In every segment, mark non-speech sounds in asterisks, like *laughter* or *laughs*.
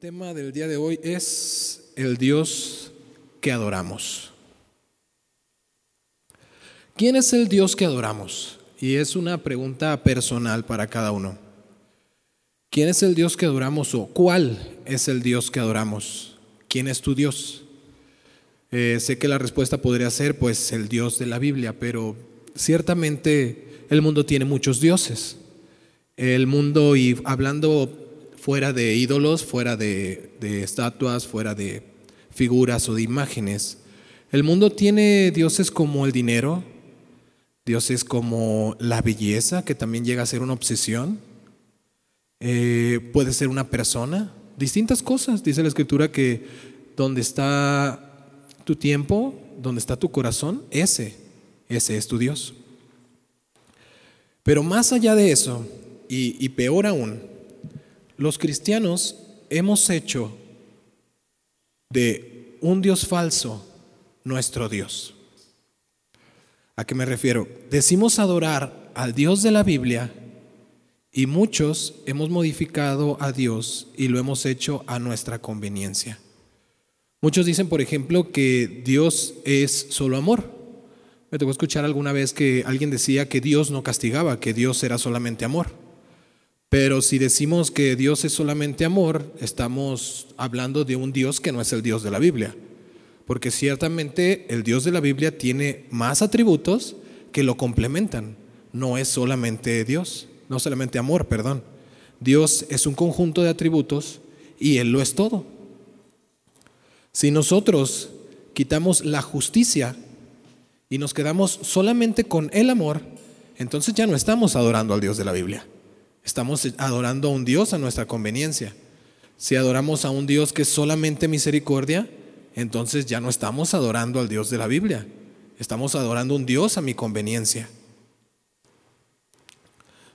tema del día de hoy es el Dios que adoramos. ¿Quién es el Dios que adoramos? Y es una pregunta personal para cada uno. ¿Quién es el Dios que adoramos o cuál es el Dios que adoramos? ¿Quién es tu Dios? Eh, sé que la respuesta podría ser pues el Dios de la Biblia, pero ciertamente el mundo tiene muchos dioses. El mundo, y hablando fuera de ídolos, fuera de, estatuas, fuera de figuras o de imágenes. El mundo tiene dioses como el dinero, dioses como la belleza, que también llega a ser una obsesión. Eh, puede ser una persona, distintas cosas. Dice la escritura que donde está tu tiempo, donde está tu corazón, ese, ese es tu Dios. Pero más allá de eso, y peor aún, los cristianos hemos hecho de un Dios falso nuestro Dios. ¿A qué me refiero? Decimos adorar al Dios de la Biblia y muchos hemos modificado a Dios y lo hemos hecho a nuestra conveniencia. Muchos dicen, por ejemplo, que Dios es solo amor. Me tocó escuchar alguna vez que alguien decía que Dios no castigaba, que Dios era solamente amor. Pero si decimos que Dios es solamente amor, estamos hablando de un Dios que no es el Dios de la Biblia. Porque ciertamente el Dios de la Biblia tiene más atributos que lo complementan. No es solamente Dios, no solamente amor, perdón. Dios es un conjunto de atributos y Él lo es todo. Si nosotros quitamos la justicia y nos quedamos solamente con el amor, entonces ya no estamos adorando al Dios de la Biblia. Estamos adorando a un Dios a nuestra conveniencia. Si adoramos a un Dios que es solamente misericordia, entonces ya no estamos adorando al Dios de la Biblia. Estamos adorando a un Dios a mi conveniencia.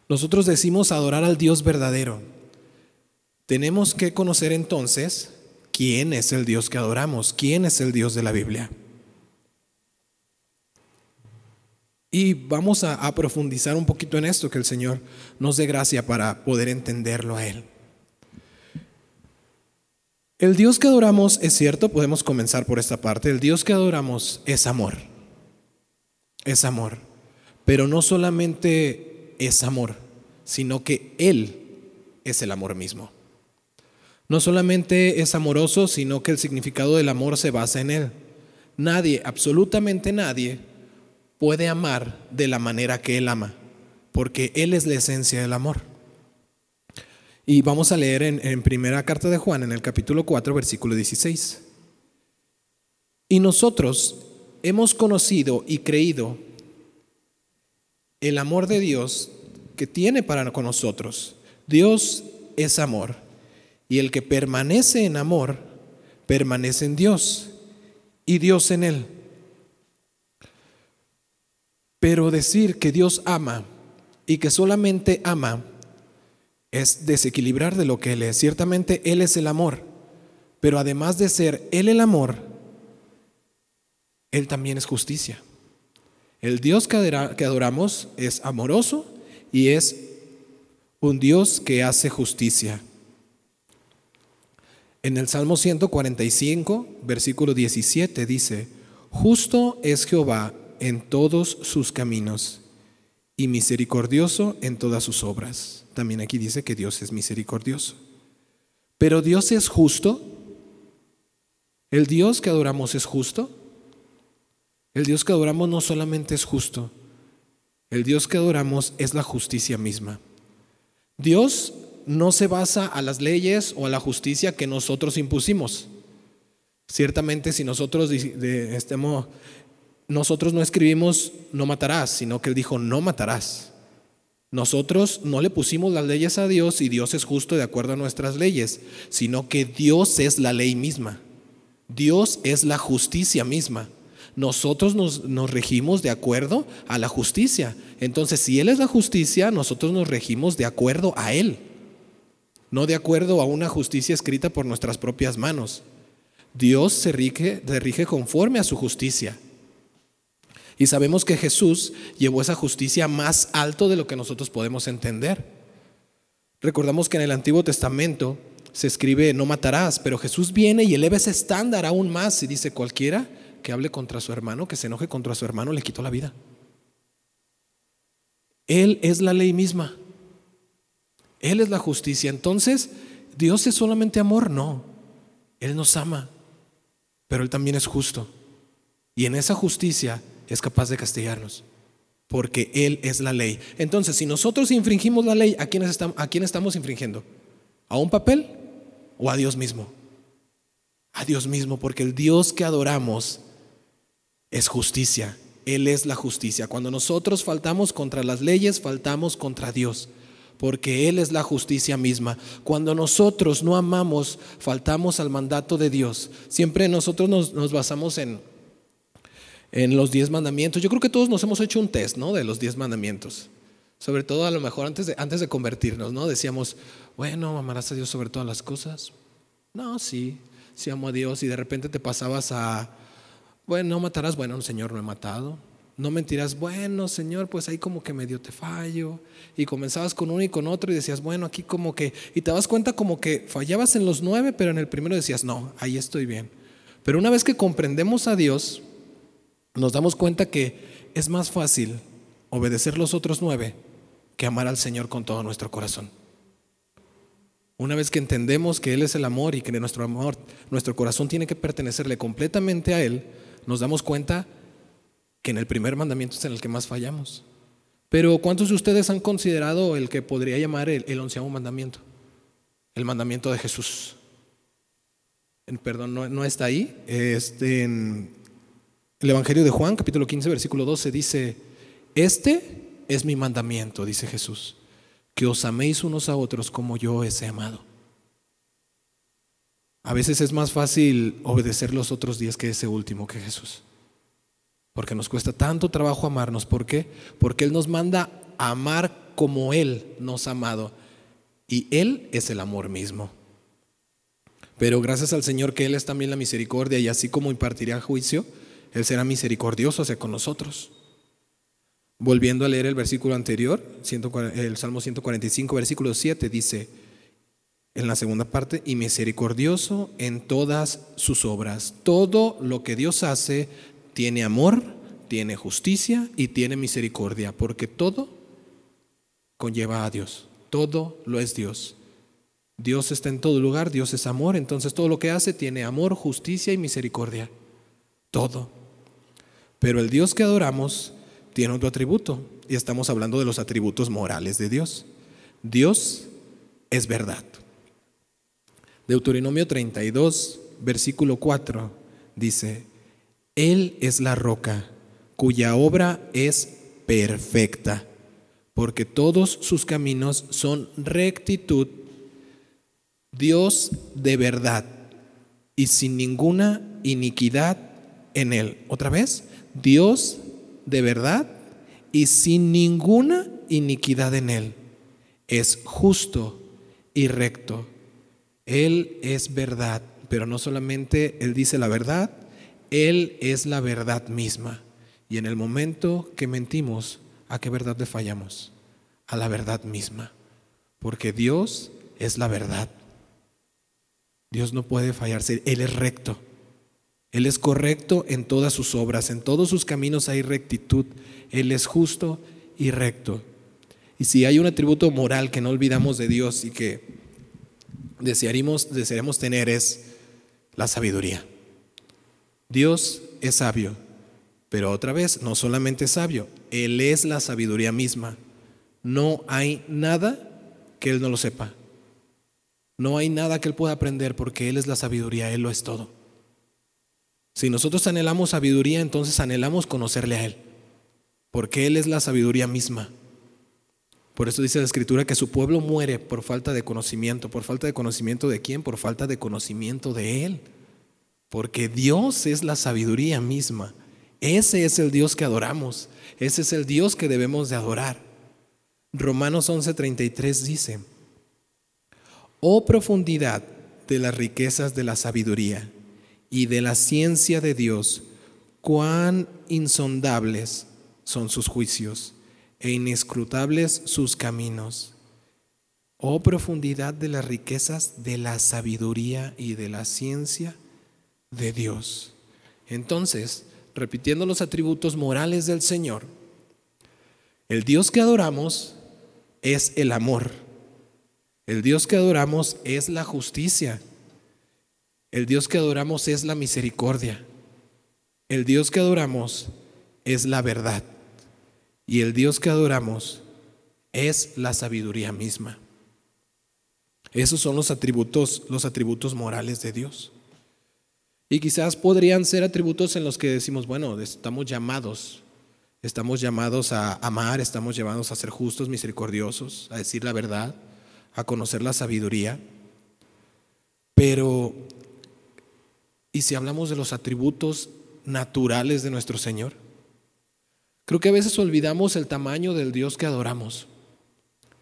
Nosotros decimos adorar al Dios verdadero. Tenemos que conocer entonces quién es el Dios que adoramos, quién es el Dios de la Biblia. Y vamos a, profundizar un poquito en esto, que el Señor nos dé gracia para poder entenderlo a Él. El Dios que adoramos, es cierto, podemos comenzar por esta parte, el Dios que adoramos es amor, es amor, pero no solamente es amor, sino que Él es el amor mismo. No solamente es amoroso, sino que el significado del amor se basa en Él. Nadie, absolutamente nadie, puede amar de la manera que Él ama, porque Él es la esencia del amor. Y vamos a leer en, primera carta de Juan, en el capítulo 4, versículo 16. Y nosotros hemos conocido y creído el amor de Dios que tiene para con nosotros. Dios es amor. Y el que permanece en amor, permanece en Dios y Dios en él. Pero decir que Dios ama y que solamente ama es desequilibrar de lo que Él es. Ciertamente Él es el amor, pero además de ser Él el amor, Él también es justicia. El Dios que adoramos es amoroso y es un Dios que hace justicia. En el Salmo 145, versículo 17 dice, justo es Jehová en todos sus caminos y misericordioso en todas sus obras. También aquí dice que Dios es misericordioso. Pero Dios es justo. El Dios que adoramos es justo. El Dios que adoramos no solamente es justo, el Dios que adoramos es la justicia misma. Dios no se basa a las leyes o a la justicia que nosotros impusimos. Ciertamente si nosotros estemos nosotros no escribimos no matarás, sino que Él dijo no matarás. Nosotros no le pusimos las leyes a Dios y Dios es justo de acuerdo a nuestras leyes, sino que Dios es la ley misma. Dios es la justicia misma. Nosotros nos, nos, regimos de acuerdo a la justicia. Entonces, si Él es la justicia, nosotros nos regimos de acuerdo a Él, no de acuerdo a una justicia escrita por nuestras propias manos. Dios se rige, se rige conforme a su justicia. Y sabemos que Jesús llevó esa justicia más alto de lo que nosotros podemos entender. Recordamos que en el Antiguo Testamento se escribe no matarás, pero Jesús viene y eleva ese estándar aún más y dice cualquiera que hable contra su hermano, que se enoje contra su hermano, le quitó la vida. Él es la ley misma. Él es la justicia. Entonces, ¿Dios es solamente amor? No. Él nos ama, pero Él también es justo. Y en esa justicia es capaz de castigarnos, porque Él es la ley. Entonces, si nosotros infringimos la ley, ¿a quién estamos, infringiendo? ¿A un papel o a Dios mismo? A Dios mismo, porque el Dios que adoramos es justicia. Él es la justicia. Cuando nosotros faltamos contra las leyes, faltamos contra Dios, porque Él es la justicia misma. Cuando nosotros no amamos, faltamos al mandato de Dios. Siempre nosotros nos, basamos en, en los diez mandamientos. Yo creo que todos nos hemos hecho un test, ¿no? De los diez mandamientos. Sobre todo a lo mejor antes de, antes de convertirnos, ¿no? Decíamos, bueno, amarás a Dios sobre todas las cosas. No, sí, sí amo a Dios y de repente te pasabas a bueno, no matarás, bueno, Señor, no he matado. No mentirás, bueno, Señor, pues ahí como que medio te fallo. Y comenzabas con uno y con otro y decías, bueno, aquí como que, y te das cuenta como que fallabas en los nueve, pero en el primero decías, no, ahí estoy bien. Pero una vez que comprendemos a Dios, nos damos cuenta que es más fácil obedecer los otros nueve que amar al Señor con todo nuestro corazón. Una vez que entendemos que Él es el amor y que nuestro amor, nuestro corazón tiene que pertenecerle completamente a Él, nos damos cuenta que en el primer mandamiento es en el que más fallamos. Pero ¿cuántos de ustedes han considerado el que podría llamar el, onceavo mandamiento? El mandamiento de Jesús. perdón, no, está ahí. Este, el Evangelio de Juan, capítulo 15, versículo 12, dice, este es mi mandamiento, dice Jesús, que os améis unos a otros como yo os he amado. A veces es más fácil obedecer los otros días que ese último que Jesús. Porque nos cuesta tanto trabajo amarnos. ¿Por qué? Porque Él nos manda amar como Él nos ha amado. Y Él es el amor mismo. Pero gracias al Señor que Él es también la misericordia y así como impartirá juicio, Él será misericordioso hacia con nosotros. Volviendo a leer el versículo anterior, el Salmo 145, versículo 7, dice, en la segunda parte, y misericordioso en todas sus obras. Todo lo que Dios hace tiene amor, tiene justicia y tiene misericordia, porque todo conlleva a Dios. Todo lo es Dios. Dios está en todo lugar, Dios es amor, entonces todo lo que hace tiene amor, justicia y misericordia. Todo. Pero el Dios que adoramos tiene otro atributo, y estamos hablando de los atributos morales de Dios. Dios es verdad. Deuteronomio 32, versículo 4, dice, Él es la roca cuya obra es perfecta, porque todos sus caminos son rectitud, Dios de verdad y sin ninguna iniquidad en Él. Otra vez, Dios de verdad y sin ninguna iniquidad en Él. Es justo y recto él es verdad, pero no solamente Él dice la verdad, Él es la verdad misma. Y en el momento que mentimos, ¿a qué verdad le fallamos? A la verdad misma. Porque Dios es la verdad. Dios no puede fallarse, Él es recto. Él es correcto en todas sus obras, en todos sus caminos hay rectitud. Él es justo y recto. Y si hay un atributo moral que no olvidamos de Dios y que desearíamos, tener es la sabiduría. Dios es sabio, pero otra vez, no solamente sabio, Él es la sabiduría misma. No hay nada que Él no lo sepa. No hay nada que Él pueda aprender porque Él es la sabiduría, Él lo es todo. Si nosotros anhelamos sabiduría, entonces anhelamos conocerle a Él, porque Él es la sabiduría misma. Por eso dice la escritura que su pueblo muere por falta de conocimiento. ¿Por falta de conocimiento de quién? Por falta de conocimiento de Él. Porque Dios es la sabiduría misma. Ese es el Dios que adoramos. Ese es el Dios que debemos de adorar. Romanos 11:33 dice, oh profundidad de las riquezas de la sabiduría y de la ciencia de Dios, cuán insondables son sus juicios e inescrutables sus caminos. Oh profundidad de las riquezas de la sabiduría y de la ciencia de Dios. Entonces, repitiendo los atributos morales del Señor, el Dios que adoramos es el amor. El Dios que adoramos es la justicia. El Dios que adoramos es la misericordia. El Dios que adoramos es la verdad. Y el Dios que adoramos es la sabiduría misma. Esos son los atributos, los atributos morales de Dios. Y quizás podrían ser atributos en los que decimos, bueno, estamos llamados, estamos llamados a amar, estamos llamados a ser justos, misericordiosos, a decir la verdad, a conocer la sabiduría. Pero, ¿y si hablamos de los atributos naturales de nuestro Señor? Creo que a veces olvidamos el tamaño del Dios que adoramos.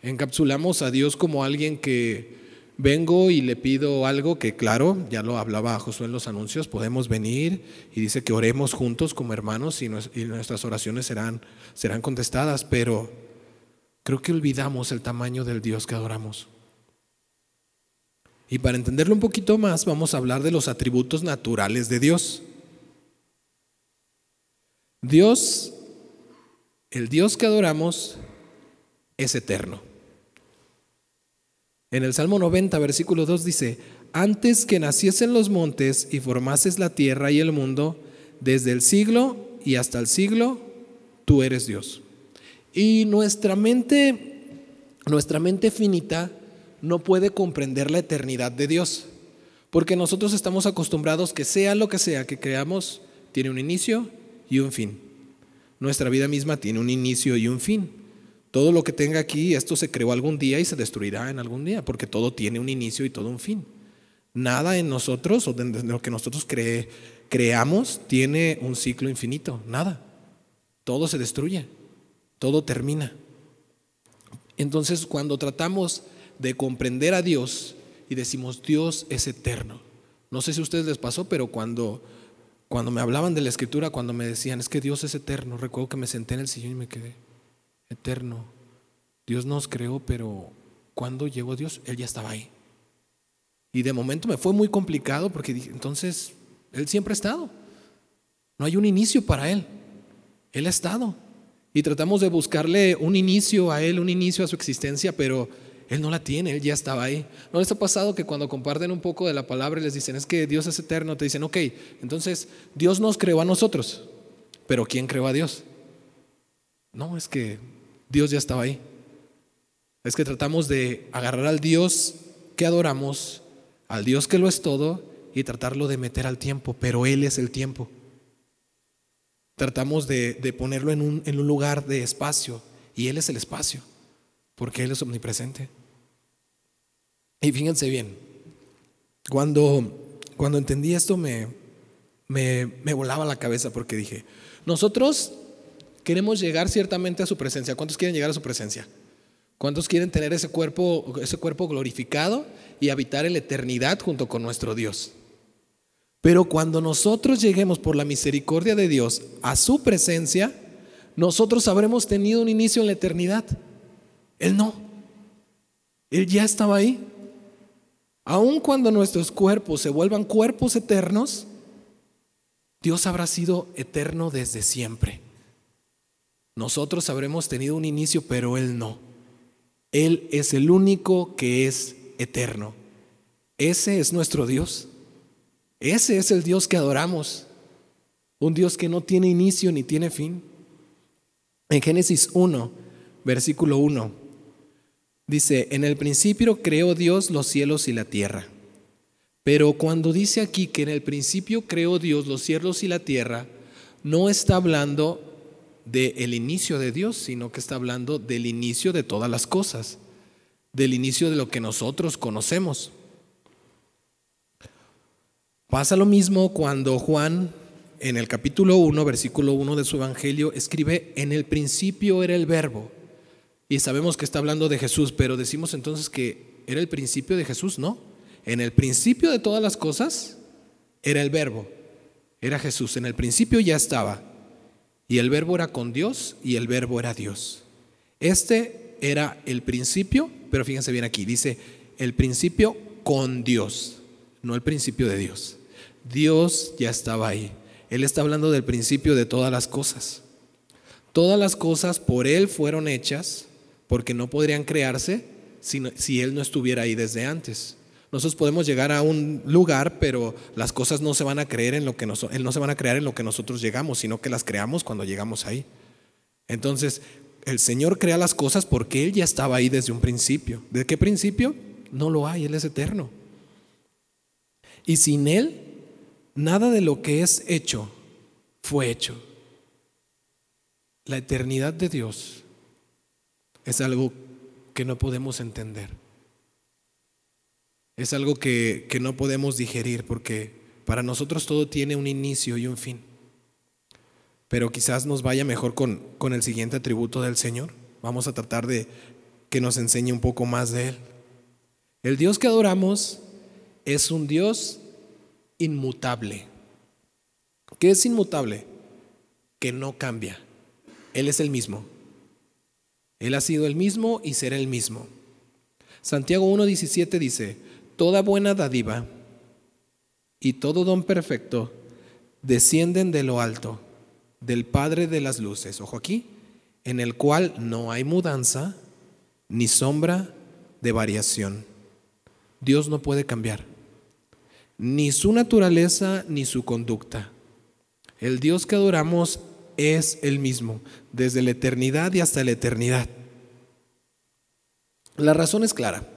Encapsulamos a Dios como alguien que vengo y le pido algo que, claro, ya lo hablaba Josué en los anuncios, podemos venir y dice que oremos juntos como hermanos y, nuestras oraciones serán, serán contestadas, pero creo que olvidamos el tamaño del Dios que adoramos. Y para entenderlo un poquito más, vamos a hablar de los atributos naturales de Dios. Dios el Dios que adoramos es eterno. En el Salmo 90, versículo 2 dice, antes que naciesen los montes y formases la tierra y el mundo, desde el siglo y hasta el siglo, tú eres Dios. Y nuestra mente, nuestra mente finita no puede comprender la eternidad de Dios, porque nosotros estamos acostumbrados que sea lo que sea que creamos, tiene un inicio y un fin nuestra vida misma tiene un inicio y un fin. Todo lo que tenga aquí, esto se creó algún día y se destruirá en algún día, porque todo tiene un inicio y todo un fin. Nada en nosotros o de lo que nosotros creamos tiene un ciclo infinito, nada. Todo se destruye, todo termina. Entonces, cuando tratamos de comprender a Dios y decimos, Dios es eterno, no sé si a ustedes les pasó, pero cuando cuando me hablaban de la escritura, cuando me decían, es que Dios es eterno, recuerdo que me senté en el sillón y me quedé, eterno. Dios nos creó, pero cuando llegó Dios, Él ya estaba ahí. Y de momento me fue muy complicado porque dije, entonces, Él siempre ha estado. No hay un inicio para Él. Él ha estado. Y tratamos de buscarle un inicio a Él, un inicio a su existencia, pero él no la tiene, Él ya estaba ahí. ¿No les ha pasado que cuando comparten un poco de la palabra y les dicen, es que Dios es eterno, te dicen, ok, entonces Dios nos creó a nosotros, pero ¿quién creó a Dios? No, es que Dios ya estaba ahí. Es que tratamos de agarrar al Dios que adoramos, al Dios que lo es todo, y tratarlo de meter al tiempo, pero Él es el tiempo. Tratamos de, ponerlo en un, en un lugar de espacio, y Él es el espacio, porque Él es omnipresente. Y fíjense bien, cuando, cuando entendí esto me, me, me volaba la cabeza porque dije, nosotros queremos llegar ciertamente a su presencia. ¿Cuántos quieren llegar a su presencia? ¿Cuántos quieren tener ese cuerpo, ese cuerpo glorificado y habitar en la eternidad junto con nuestro Dios? Pero cuando nosotros lleguemos por la misericordia de Dios a su presencia, nosotros habremos tenido un inicio en la eternidad. Él no. Él ya estaba ahí. Aun cuando nuestros cuerpos se vuelvan cuerpos eternos, Dios habrá sido eterno desde siempre. Nosotros habremos tenido un inicio, pero Él no. Él es el único que es eterno. Ese es nuestro Dios. Ese es el Dios que adoramos. Un Dios que no tiene inicio ni tiene fin. En Génesis 1, versículo 1, Dice, en el principio creó Dios los cielos y la tierra. Pero cuando dice aquí que en el principio creó Dios los cielos y la tierra, no está hablando del inicio de Dios, sino que está hablando del inicio de todas las cosas, del inicio de lo que nosotros conocemos. Pasa lo mismo cuando Juan, en el capítulo 1, versículo 1 de su Evangelio, escribe, en el principio era el verbo y sabemos que está hablando de Jesús, pero decimos entonces que era el principio de Jesús, ¿no? En el principio de todas las cosas era el verbo, era Jesús, en el principio ya estaba. Y el verbo era con Dios y el verbo era Dios. Este era el principio, pero fíjense bien aquí, dice el principio con Dios, no el principio de Dios. Dios ya estaba ahí. Él está hablando del principio de todas las cosas. Todas las cosas por Él fueron hechas porque no podrían crearse si, si Él no estuviera ahí desde antes. Nosotros podemos llegar a un lugar, pero las cosas no se van a creer en lo que nos, no se van a crear en lo que nosotros llegamos, sino que las creamos cuando llegamos ahí. Entonces, el Señor crea las cosas porque Él ya estaba ahí desde un principio. ¿De qué principio? No lo hay, Él es eterno. Y sin Él, nada de lo que es hecho fue hecho. La eternidad de Dios es algo que no podemos entender. Es algo que, que no podemos digerir porque para nosotros todo tiene un inicio y un fin pero quizás nos vaya mejor con, con el siguiente atributo del Señor. Vamos a tratar de que nos enseñe un poco más de Él. El Dios que adoramos es un Dios inmutable. ¿Qué es inmutable? Que no cambia. Él es el mismo. Él ha sido el mismo y será el mismo. Santiago 1.17 dice, Toda buena dádiva y todo don perfecto descienden de lo alto del Padre de las Luces, ojo aquí, en el cual no hay mudanza ni sombra de variación. Dios no puede cambiar, ni su naturaleza ni su conducta. El Dios que adoramos es el mismo, desde la eternidad y hasta la eternidad. La razón es clara.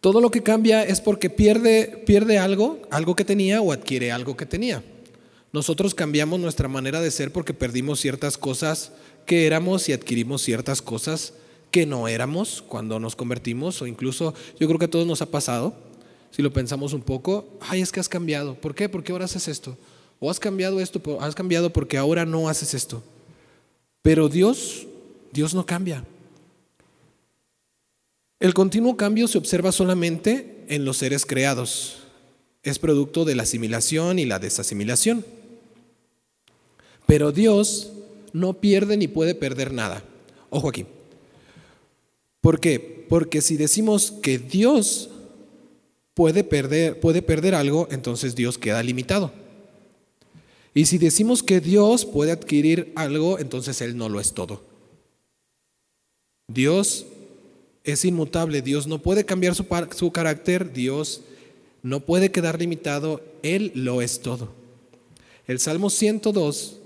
Todo lo que cambia es porque pierde, pierde algo, algo que tenía o adquiere algo que tenía. Nosotros cambiamos nuestra manera de ser porque perdimos ciertas cosas que éramos y adquirimos ciertas cosas que no éramos cuando nos convertimos o incluso yo creo que a todos nos ha pasado, si lo pensamos un poco, ay, es que has cambiado. ¿Por qué? Porque ahora haces esto. O has cambiado esto, has cambiado porque ahora no haces esto. Pero Dios, Dios no cambia. El continuo cambio se observa solamente en los seres creados. Es producto de la asimilación y la desasimilación. Pero Dios no pierde ni puede perder nada. Ojo aquí. ¿Por qué? Porque si decimos que Dios puede perder, puede perder algo, entonces Dios queda limitado. Y si decimos que Dios puede adquirir algo, entonces Él no lo es todo. Dios es inmutable, Dios no puede cambiar su, su carácter, Dios no puede quedar limitado, Él lo es todo. El Salmo 102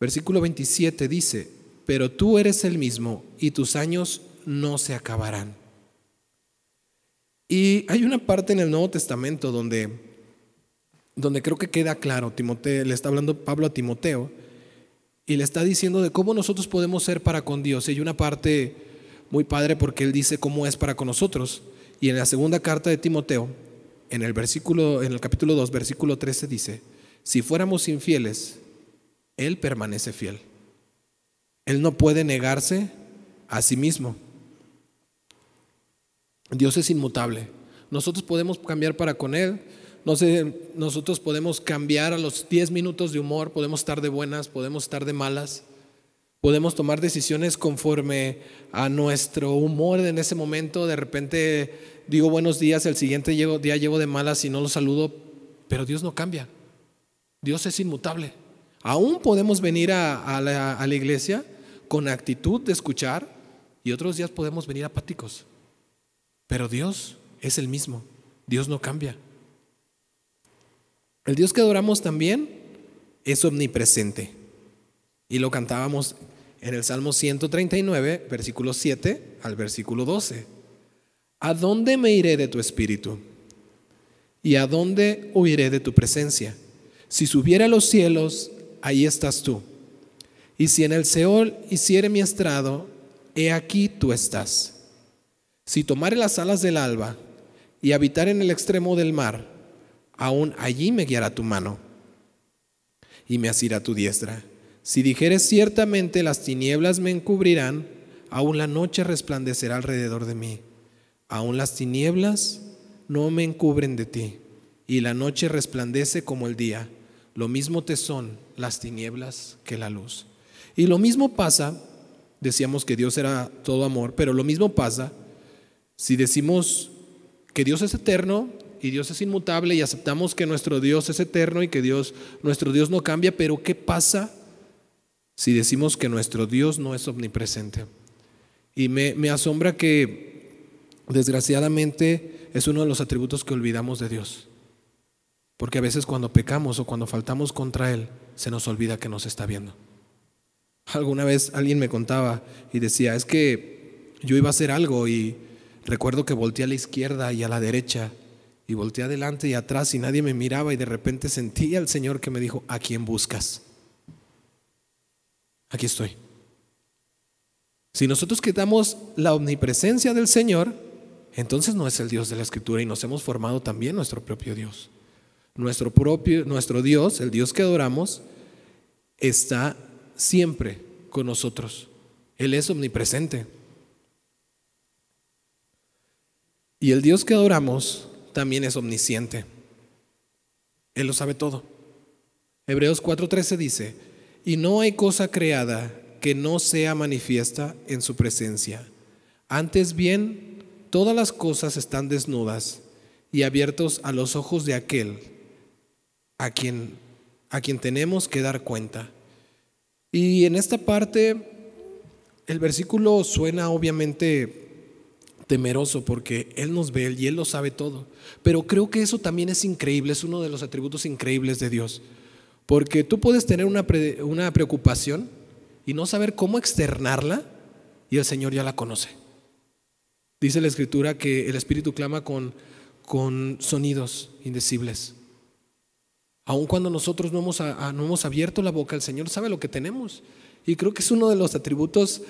Versículo 27 dice, pero tú eres el mismo y tus años no se acabarán. Y hay una parte en el Nuevo Testamento donde, donde creo que queda claro, Timoteo, le está hablando Pablo a Timoteo y le está diciendo de cómo nosotros podemos ser para con Dios. Y hay una parte muy padre porque él dice cómo es para con nosotros. Y en la segunda carta de Timoteo, en el versículo en el capítulo 2, versículo 13 dice, si fuéramos infieles, él permanece fiel. Él no puede negarse a sí mismo. Dios es inmutable. Nosotros podemos cambiar para con Él. No sé, nosotros podemos cambiar a los 10 minutos de humor, podemos estar de buenas, podemos estar de malas. Podemos tomar decisiones conforme a nuestro humor en ese momento. De repente digo buenos días, el siguiente día llevo de malas y no lo saludo, pero Dios no cambia. Dios es inmutable. Aún podemos venir a, la, iglesia con actitud de escuchar y otros días podemos venir apáticos. Pero Dios es el mismo. Dios no cambia. El Dios que adoramos también es omnipresente. Y lo cantábamos en el Salmo 139, versículo 7 al versículo 12. ¿A dónde me iré de tu espíritu? ¿Y a dónde huiré de tu presencia? Si subiera a los cielos, ahí estás tú. Y si en el Seol hiciere mi estrado, he aquí tú estás. Si tomare las alas del alba y habitar en el extremo del mar, aún allí me guiará tu mano y me asirá tu diestra. Si dijeres ciertamente las tinieblas me encubrirán, aún la noche resplandecerá alrededor de mí. Aún las tinieblas no me encubren de ti, y la noche resplandece como el día. Lo mismo te son las tinieblas que la luz. Y lo mismo pasa decíamos que Dios era todo amor, pero lo mismo pasa si decimos que Dios es eterno y Dios es inmutable y aceptamos que nuestro Dios es eterno y que Dios, nuestro Dios no cambia, pero ¿qué pasa si decimos que nuestro Dios no es omnipresente? Y me, me asombra que desgraciadamente es uno de los atributos que olvidamos de Dios. Porque a veces cuando pecamos o cuando faltamos contra Él, se nos olvida que nos está viendo. Alguna vez alguien me contaba y decía, es que yo iba a hacer algo y recuerdo que volteé a la izquierda y a la derecha y volteé adelante y atrás y nadie me miraba y de repente sentí al Señor que me dijo, ¿a quién buscas? Aquí estoy. Si nosotros quitamos la omnipresencia del Señor, entonces no es el Dios de la Escritura y nos hemos formado también nuestro propio Dios. Nuestro propio, nuestro Dios, el Dios que adoramos, está siempre con nosotros. Él es omnipresente. Y el Dios que adoramos también es omnisciente. Él lo sabe todo. Hebreos 4:13 dice, y no hay cosa creada que no sea manifiesta en su presencia. Antes bien, todas las cosas están desnudas y abiertos a los ojos de aquel a quien, a quien tenemos que dar cuenta. Y en esta parte, el versículo suena obviamente temeroso porque Él nos ve y Él lo sabe todo. Pero creo que eso también es increíble, es uno de los atributos increíbles de Dios. Porque tú puedes tener una, una preocupación y no saber cómo externarla y el Señor ya la conoce. Dice la Escritura que el Espíritu clama con, con sonidos indecibles. Aun cuando nosotros no hemos, no hemos abierto la boca, el Señor sabe lo que tenemos. Y creo que es uno de los atributos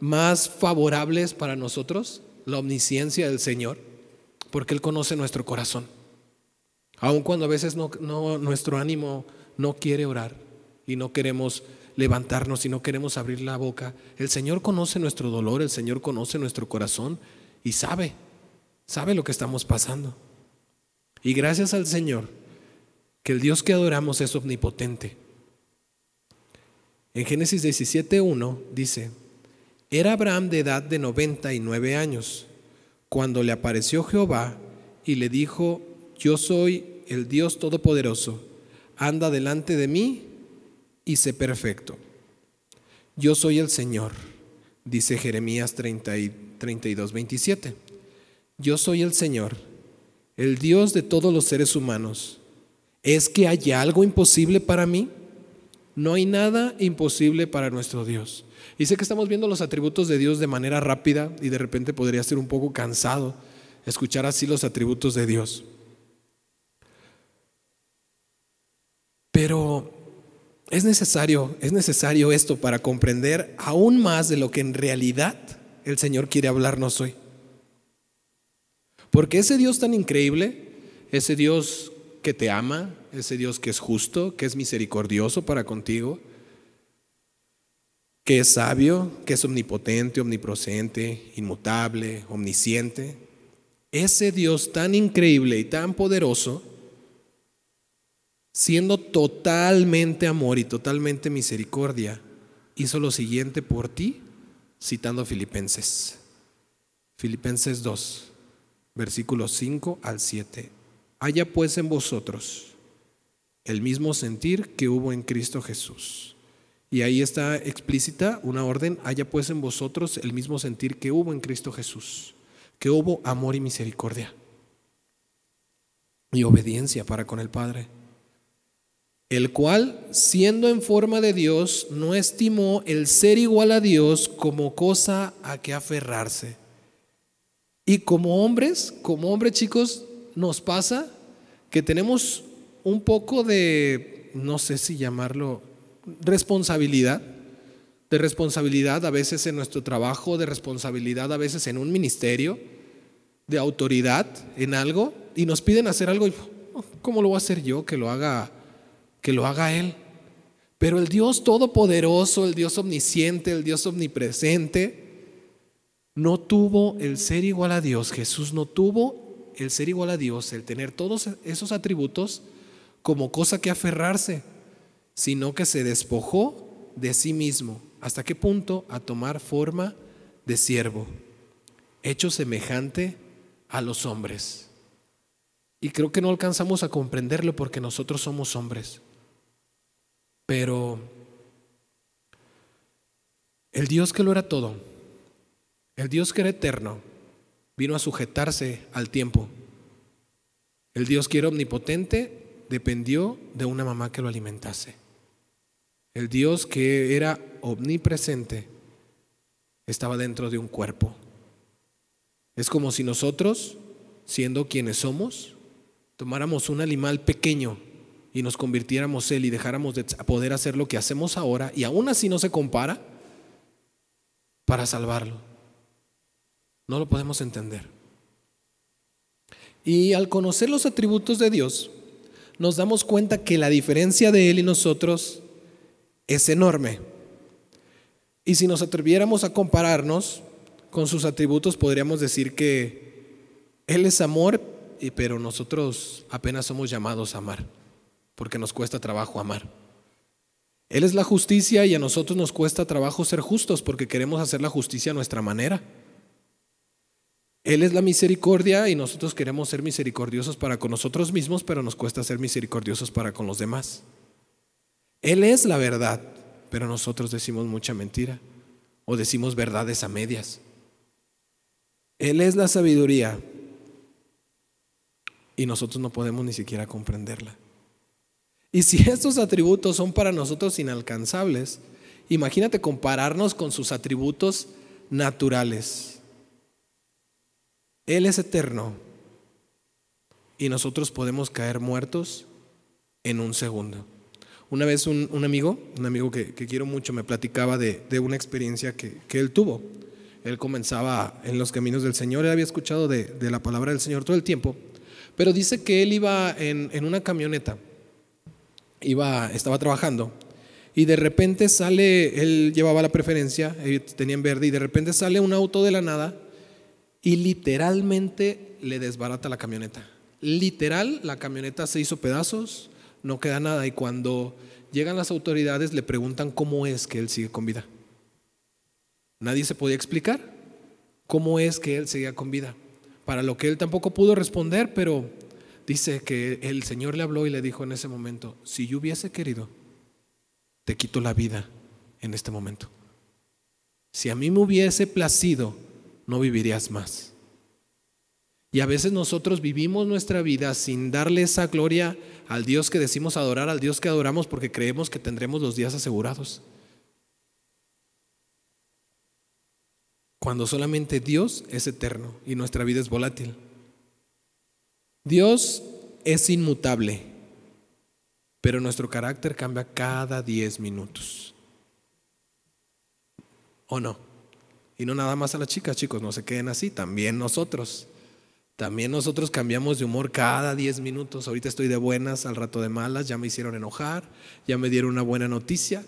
más favorables para nosotros, la omnisciencia del Señor, porque Él conoce nuestro corazón. Aun cuando a veces nuestro ánimo no quiere orar y no queremos levantarnos y no queremos abrir la boca. El Señor conoce nuestro dolor, el Señor conoce nuestro corazón y sabe, sabe lo que estamos pasando. Y gracias al Señor, que el Dios que adoramos es omnipotente. En Génesis 17.1 dice, era Abraham de edad de 99 años, cuando le apareció Jehová y le dijo, yo soy el Dios Todopoderoso, anda delante de mí y sé perfecto. Yo soy el Señor, dice Jeremías 32, 27. Yo soy el Señor, el Dios de todos los seres humanos. ¿Es que hay algo imposible para mí? No hay nada imposible para nuestro Dios. Y sé que estamos viendo los atributos de Dios de manera rápida y de repente podría ser un poco cansado escuchar así los atributos de Dios. Pero es necesario, es necesario esto para comprender aún más de lo que en realidad el Señor quiere hablarnos hoy. Porque ese Dios tan increíble, ese Dios que te ama, ese Dios que es justo, que es misericordioso para contigo, que es sabio, que es omnipotente, omnipresente, inmutable, omnisciente, ese Dios tan increíble y tan poderoso, siendo totalmente amor y totalmente misericordia, hizo lo siguiente por ti, citando Filipenses. Filipenses 2, versículos 5 al 7. Haya pues en vosotros el mismo sentir que hubo en Cristo Jesús. Y ahí está explícita una orden, haya pues en vosotros el mismo sentir que hubo en Cristo Jesús, que hubo amor y misericordia y obediencia para con el Padre el cual, siendo en forma de Dios, no estimó el ser igual a Dios como cosa a que aferrarse. Y como hombres, como hombres chicos, nos pasa que tenemos un poco de, no sé si llamarlo, responsabilidad, de responsabilidad a veces en nuestro trabajo, de responsabilidad a veces en un ministerio, de autoridad en algo, y nos piden hacer algo, ¿cómo lo voy a hacer yo que lo haga que lo haga Él. Pero el Dios todopoderoso, el Dios omnisciente, el Dios omnipresente, no tuvo el ser igual a Dios. Jesús no tuvo el ser igual a Dios, el tener todos esos atributos como cosa que aferrarse, sino que se despojó de sí mismo, ¿Hasta qué punto? A tomar forma de siervo, hecho semejante a los hombres. Y creo que no alcanzamos a comprenderlo porque nosotros somos hombres. Pero el Dios que lo era todo, el Dios que era eterno, vino a sujetarse al tiempo. El Dios que era omnipotente dependió de una mamá que lo alimentase. El Dios que era omnipresente estaba dentro de un cuerpo. Es como si nosotros, siendo quienes somos, tomáramos un animal pequeño y nos convirtiéramos él y dejáramos de poder hacer lo que hacemos ahora y aún así no se compara para salvarlo. No lo podemos entender. Y al conocer los atributos de Dios, nos damos cuenta que la diferencia de Él y nosotros es enorme. Y si nos atreviéramos a compararnos con sus atributos, podríamos decir que Él es amor, pero nosotros apenas somos llamados a amar, porque nos cuesta trabajo amar. Él es la justicia y a nosotros nos cuesta trabajo ser justos porque queremos hacer la justicia a nuestra manera. Él es la misericordia y nosotros queremos ser misericordiosos para con nosotros mismos, pero nos cuesta ser misericordiosos para con los demás. Él es la verdad, pero nosotros decimos mucha mentira o decimos verdades a medias. Él es la sabiduría y nosotros no podemos ni siquiera comprenderla. Y si *laughs* estos atributos son para nosotros inalcanzables, imagínate compararnos con sus atributos naturales. Él es eterno y nosotros podemos caer muertos en un segundo. Una vez un, amigo, un amigo que, quiero mucho, me platicaba de, una experiencia que, él tuvo. Él comenzaba en los caminos del Señor, él había escuchado de, la palabra del Señor todo el tiempo, pero dice que él iba en, en una camioneta, iba, estaba trabajando y de repente sale, él llevaba la preferencia, tenía en verde, y de repente sale un auto de la nada y literalmente le desbarata la camioneta. Literal, la camioneta se hizo pedazos, no queda nada y cuando llegan las autoridades le preguntan cómo es que él sigue con vida. Nadie se podía explicar cómo es que él seguía con vida. Para lo que él tampoco pudo responder, pero dice que el Señor le habló y le dijo en ese momento, si yo hubiese querido, te quito la vida en este momento. Si a mí me hubiese placido no vivirías más. Y a veces nosotros vivimos nuestra vida sin darle esa gloria al Dios que decimos adorar, al Dios que adoramos porque creemos que tendremos los días asegurados. Cuando solamente Dios es eterno y nuestra vida es volátil. Dios es inmutable, pero nuestro carácter cambia cada 10 minutos. ¿O no? Y no nada más a las chicas, chicos, no se queden así, también nosotros. También nosotros cambiamos de humor cada 10 minutos. Ahorita estoy de buenas, al rato de malas, ya me hicieron enojar, ya me dieron una buena noticia.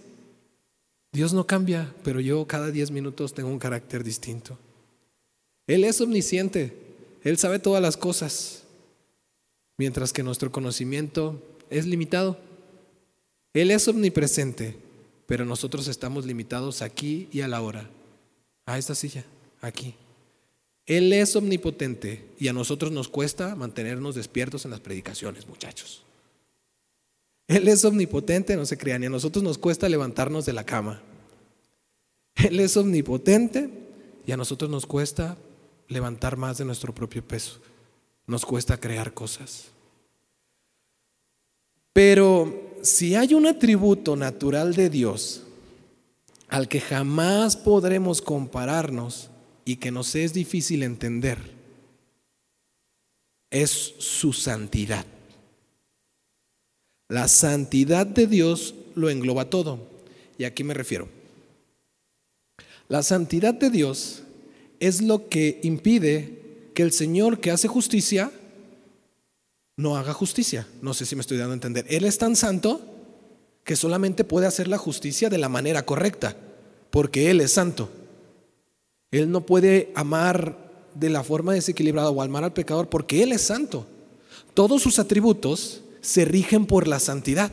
Dios no cambia, pero yo cada 10 minutos tengo un carácter distinto. Él es omnisciente, Él sabe todas las cosas, mientras que nuestro conocimiento es limitado. Él es omnipresente, pero nosotros estamos limitados aquí y a la hora a esta silla, aquí. Él es omnipotente y a nosotros nos cuesta mantenernos despiertos en las predicaciones, muchachos. Él es omnipotente, no se crean, y a nosotros nos cuesta levantarnos de la cama. Él es omnipotente y a nosotros nos cuesta levantar más de nuestro propio peso. Nos cuesta crear cosas. Pero si hay un atributo natural de Dios al que jamás podremos compararnos y que nos es difícil entender, es su santidad. La santidad de Dios lo engloba todo. Y aquí me refiero. La santidad de Dios es lo que impide que el Señor que hace justicia no haga justicia. No sé si me estoy dando a entender. Él es tan santo que solamente puede hacer la justicia de la manera correcta, porque Él es santo. Él no puede amar de la forma desequilibrada o amar al pecador porque Él es santo. Todos sus atributos se rigen por la santidad.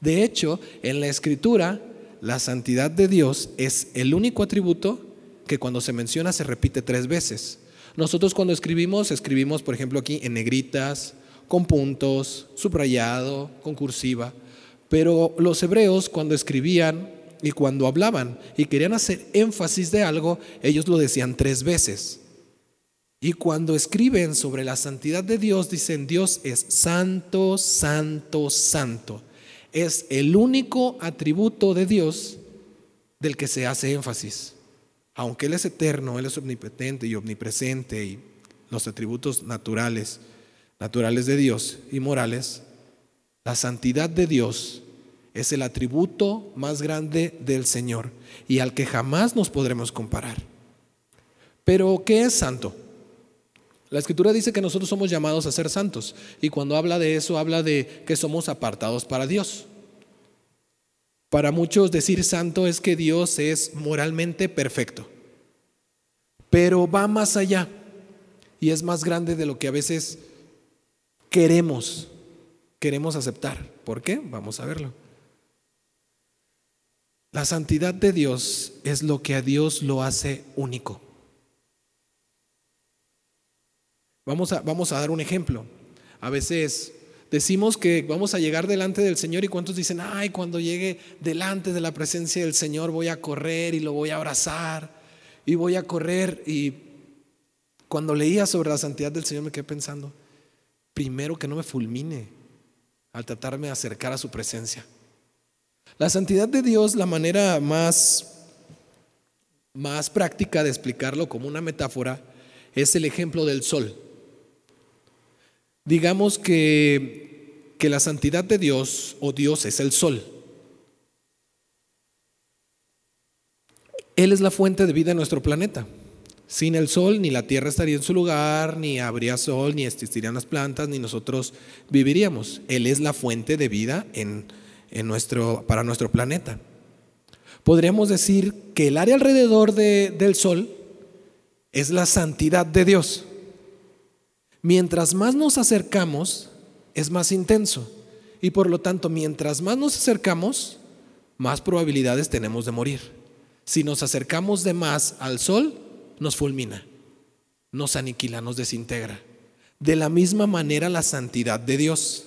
De hecho, en la escritura, la santidad de Dios es el único atributo que cuando se menciona se repite tres veces. Nosotros cuando escribimos, escribimos por ejemplo aquí en negritas, con puntos, subrayado, con cursiva, pero los hebreos cuando escribían y cuando hablaban y querían hacer énfasis de algo, ellos lo decían tres veces. Y cuando escriben sobre la santidad de Dios, dicen Dios es santo, santo, santo. Es el único atributo de Dios del que se hace énfasis. Aunque Él es eterno, Él es omnipotente y omnipresente y los atributos naturales, naturales de Dios y morales, la santidad de Dios es el atributo más grande del Señor y al que jamás nos podremos comparar. Pero, ¿qué es santo? La escritura dice que nosotros somos llamados a ser santos y cuando habla de eso habla de que somos apartados para Dios. Para muchos decir santo es que Dios es moralmente perfecto, pero va más allá y es más grande de lo que a veces queremos, queremos aceptar. ¿Por qué? Vamos a verlo. La santidad de Dios es lo que a Dios lo hace único. Vamos a, vamos a dar un ejemplo. A veces decimos que vamos a llegar delante del Señor y cuántos dicen, ay, cuando llegue delante de la presencia del Señor voy a correr y lo voy a abrazar y voy a correr. Y cuando leía sobre la santidad del Señor me quedé pensando, primero que no me fulmine al tratarme de acercar a su presencia. La santidad de Dios, la manera más, más práctica de explicarlo como una metáfora, es el ejemplo del sol. Digamos que, que la santidad de Dios o Dios es el sol. Él es la fuente de vida en nuestro planeta. Sin el sol ni la tierra estaría en su lugar, ni habría sol, ni existirían las plantas, ni nosotros viviríamos. Él es la fuente de vida en, en nuestro, para nuestro planeta. Podríamos decir que el área alrededor de, del sol es la santidad de Dios. Mientras más nos acercamos, es más intenso. Y por lo tanto, mientras más nos acercamos, más probabilidades tenemos de morir. Si nos acercamos de más al sol, nos fulmina, nos aniquila, nos desintegra. De la misma manera la santidad de Dios.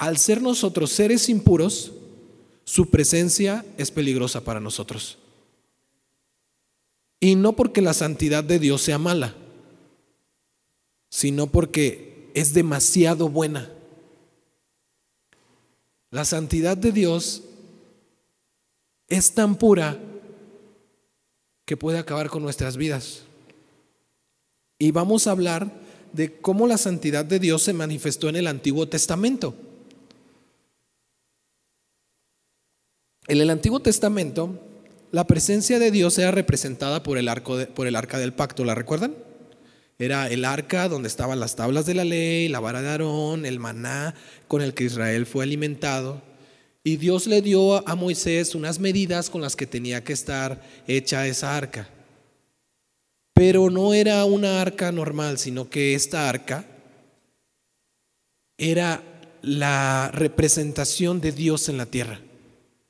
Al ser nosotros seres impuros, su presencia es peligrosa para nosotros. Y no porque la santidad de Dios sea mala, sino porque es demasiado buena. La santidad de Dios es tan pura que puede acabar con nuestras vidas. Y vamos a hablar de cómo la santidad de Dios se manifestó en el Antiguo Testamento. En el Antiguo Testamento, la presencia de Dios era representada por el, arco por el arca del pacto, ¿la recuerdan? Era el arca donde estaban las tablas de la ley, la vara de Aarón, el maná con el que Israel fue alimentado. Y Dios le dio a Moisés unas medidas con las que tenía que estar hecha esa arca. Pero no era una arca normal, sino que esta arca era la representación de Dios en la tierra.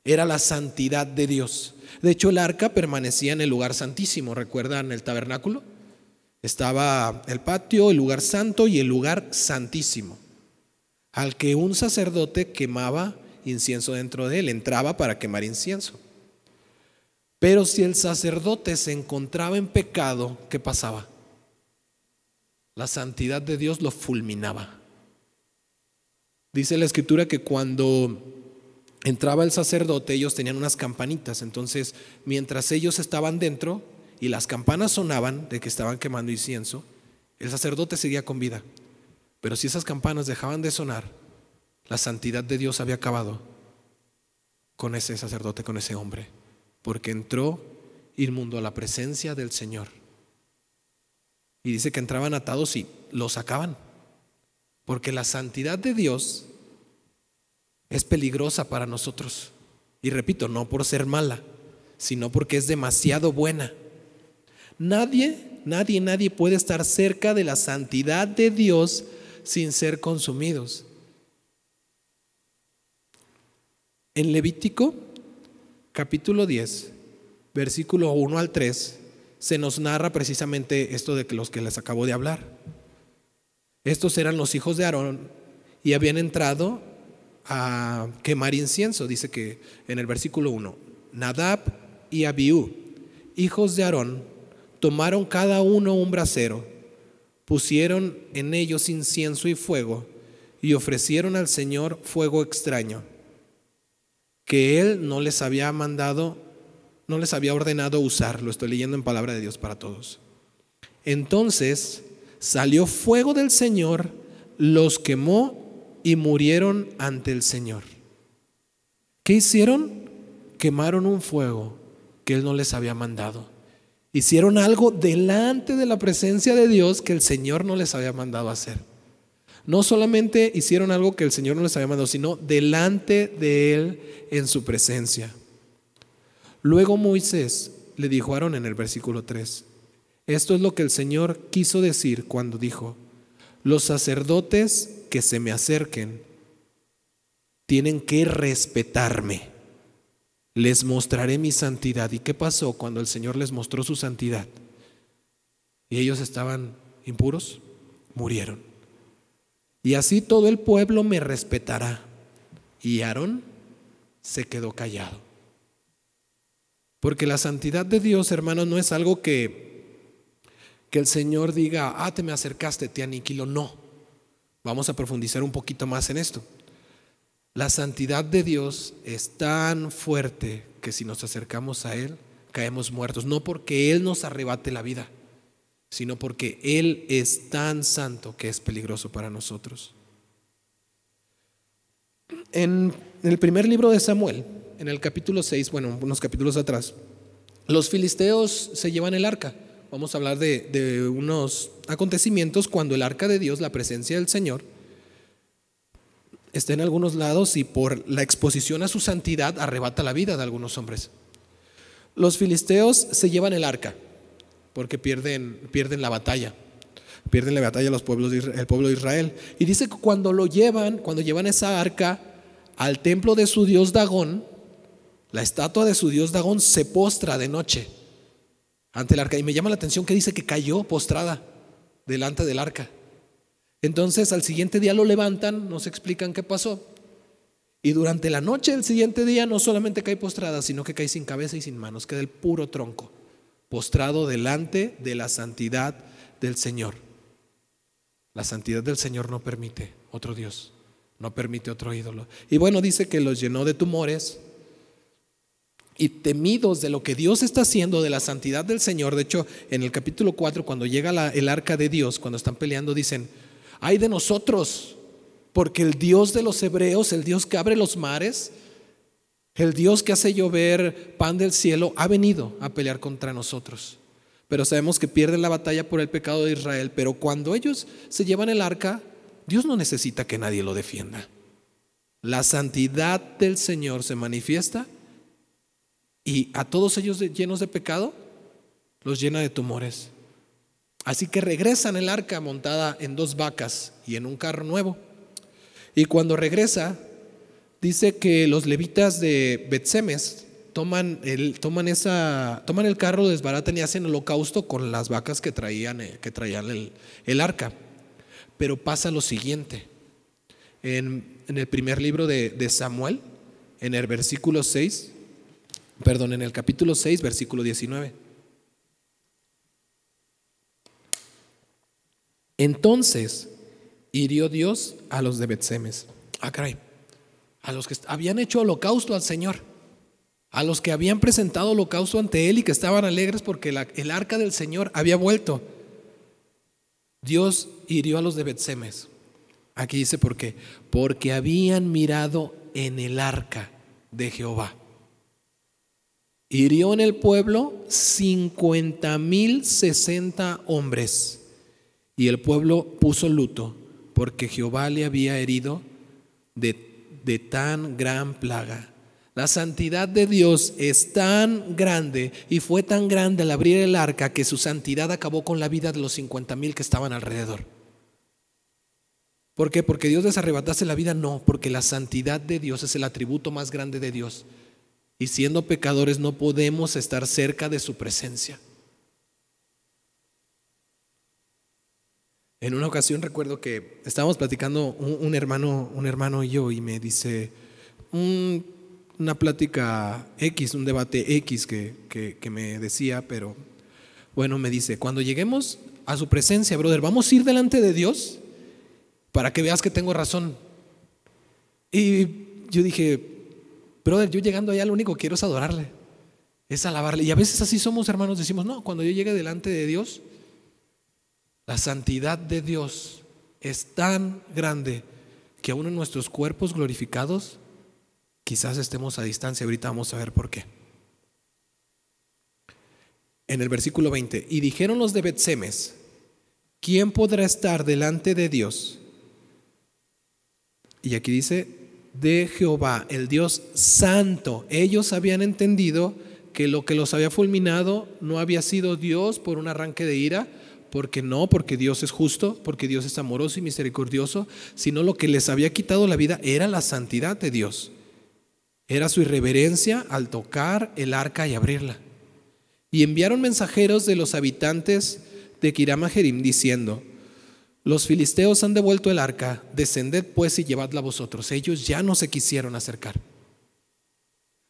Era la santidad de Dios. De hecho, el arca permanecía en el lugar santísimo. ¿Recuerdan el tabernáculo? Estaba el patio, el lugar santo y el lugar santísimo, al que un sacerdote quemaba incienso dentro de él, entraba para quemar incienso. Pero si el sacerdote se encontraba en pecado, ¿qué pasaba? La santidad de Dios lo fulminaba. Dice la escritura que cuando entraba el sacerdote, ellos tenían unas campanitas, entonces mientras ellos estaban dentro, y las campanas sonaban de que estaban quemando incienso, el sacerdote seguía con vida. Pero si esas campanas dejaban de sonar, la santidad de Dios había acabado con ese sacerdote, con ese hombre, porque entró inmundo a la presencia del Señor. Y dice que entraban atados y lo sacaban, porque la santidad de Dios es peligrosa para nosotros. Y repito, no por ser mala, sino porque es demasiado buena. Nadie, nadie, nadie puede estar cerca de la santidad de Dios sin ser consumidos. En Levítico, capítulo 10, versículo 1 al 3, se nos narra precisamente esto de los que les acabo de hablar. Estos eran los hijos de Aarón y habían entrado a quemar incienso, dice que en el versículo 1, Nadab y Abiú, hijos de Aarón, tomaron cada uno un brasero, pusieron en ellos incienso y fuego y ofrecieron al Señor fuego extraño, que Él no les había mandado, no les había ordenado usar. Lo estoy leyendo en palabra de Dios para todos. Entonces salió fuego del Señor, los quemó y murieron ante el Señor. ¿Qué hicieron? Quemaron un fuego que Él no les había mandado. Hicieron algo delante de la presencia de Dios que el Señor no les había mandado hacer. No solamente hicieron algo que el Señor no les había mandado, sino delante de Él en su presencia. Luego Moisés le dijo a Aarón en el versículo 3, esto es lo que el Señor quiso decir cuando dijo, los sacerdotes que se me acerquen tienen que respetarme. Les mostraré mi santidad. ¿Y qué pasó cuando el Señor les mostró su santidad? Y ellos estaban impuros, murieron. Y así todo el pueblo me respetará. Y Aarón se quedó callado. Porque la santidad de Dios, hermanos, no es algo que que el Señor diga, ah, te me acercaste, te aniquilo. No. Vamos a profundizar un poquito más en esto. La santidad de Dios es tan fuerte que si nos acercamos a Él, caemos muertos. No porque Él nos arrebate la vida, sino porque Él es tan santo que es peligroso para nosotros. En el primer libro de Samuel, en el capítulo 6, bueno, unos capítulos atrás, los filisteos se llevan el arca vamos a hablar de, unos acontecimientos cuando el arca de Dios, la presencia del Señor, está en algunos lados y por la exposición a su santidad arrebata la vida de algunos hombres. Los filisteos se llevan el arca porque pierden, pierden la batalla. Pierden la batalla los pueblos el pueblo de Israel. Y dice que cuando lo llevan, cuando llevan esa arca al templo de su dios Dagón, la estatua de su dios Dagón se postra de noche ante el arca. Y me llama la atención que dice que cayó postrada delante del arca. Entonces al siguiente día lo levantan, nos explican qué pasó. Y durante la noche del siguiente día no solamente cae postrada, sino que cae sin cabeza y sin manos, queda el puro tronco, postrado delante de la santidad del Señor. La santidad del Señor no permite otro Dios, no permite otro ídolo. Y bueno, dice que los llenó de tumores, y temidos de lo que Dios está haciendo, de la santidad del Señor. De hecho, en el capítulo 4, cuando llega el arca de Dios, cuando están peleando, dicen, ay de nosotros, porque el Dios de los hebreos, el Dios que abre los mares, el Dios que hace llover pan del cielo, ha venido a pelear contra nosotros. Pero sabemos que pierden la batalla por el pecado de Israel, pero cuando ellos se llevan el arca, Dios no necesita que nadie lo defienda. La santidad del Señor se manifiesta y a todos ellos llenos de pecado, los llena de tumores. Así que regresan el arca montada en dos vacas y en un carro nuevo. Y cuando regresa, dice que los levitas de Betsemes toman el, toman esa, toman el carro, desbaratan y hacen holocausto con las vacas que traían, eh, que traían el, arca. Pero pasa lo siguiente. En, el primer libro de, de Samuel, en el versículo 6, perdón, en el capítulo 6, versículo 19. Entonces hirió Dios a los de Betsemes. Ah, caray. A los que habían hecho holocausto al Señor. A los que habían presentado holocausto ante Él y que estaban alegres porque el arca del Señor había vuelto. Dios hirió a los de Betsemes. Aquí dice por qué. Porque habían mirado en el arca de Jehová hirió en el pueblo cincuenta mil sesenta hombres. Y el pueblo puso luto porque Jehová le había herido de, de tan gran plaga. La santidad de Dios es tan grande y fue tan grande al abrir el arca que su santidad acabó con la vida de los cincuenta mil que estaban alrededor. ¿Por qué? Porque Dios les arrebatase la vida, no, porque la santidad de Dios es el atributo más grande de Dios. Y siendo pecadores no podemos estar cerca de su presencia. En una ocasión recuerdo que estábamos platicando un, hermano, un hermano y yo, y me dice una plática X, un debate X que, que me decía, pero bueno, me dice, cuando lleguemos a su presencia, brother, vamos a ir delante de Dios para que veas que tengo razón. Y yo dije, brother, yo llegando allá lo único que quiero es adorarle, es alabarle. Y a veces así somos hermanos, decimos, no, cuando yo llegue delante de Dios, la santidad de Dios es tan grande que aún en nuestros cuerpos glorificados quizás estemos a distancia. Ahorita vamos a ver por qué. En el versículo 20, y dijeron los de Betsemes, ¿quién podrá estar delante de Dios? Y aquí dice, de Jehová, el Dios santo. Ellos habían entendido que lo que los había fulminado no había sido Dios por un arranque de ira, porque no, porque Dios es justo, porque Dios es amoroso y misericordioso, sino lo que les había quitado la vida era la santidad de Dios. Era su irreverencia al tocar el arca y abrirla. Y enviaron mensajeros de los habitantes de Kiramajerim diciendo, los filisteos han devuelto el arca, descended pues y llevadla vosotros. Ellos ya no se quisieron acercar.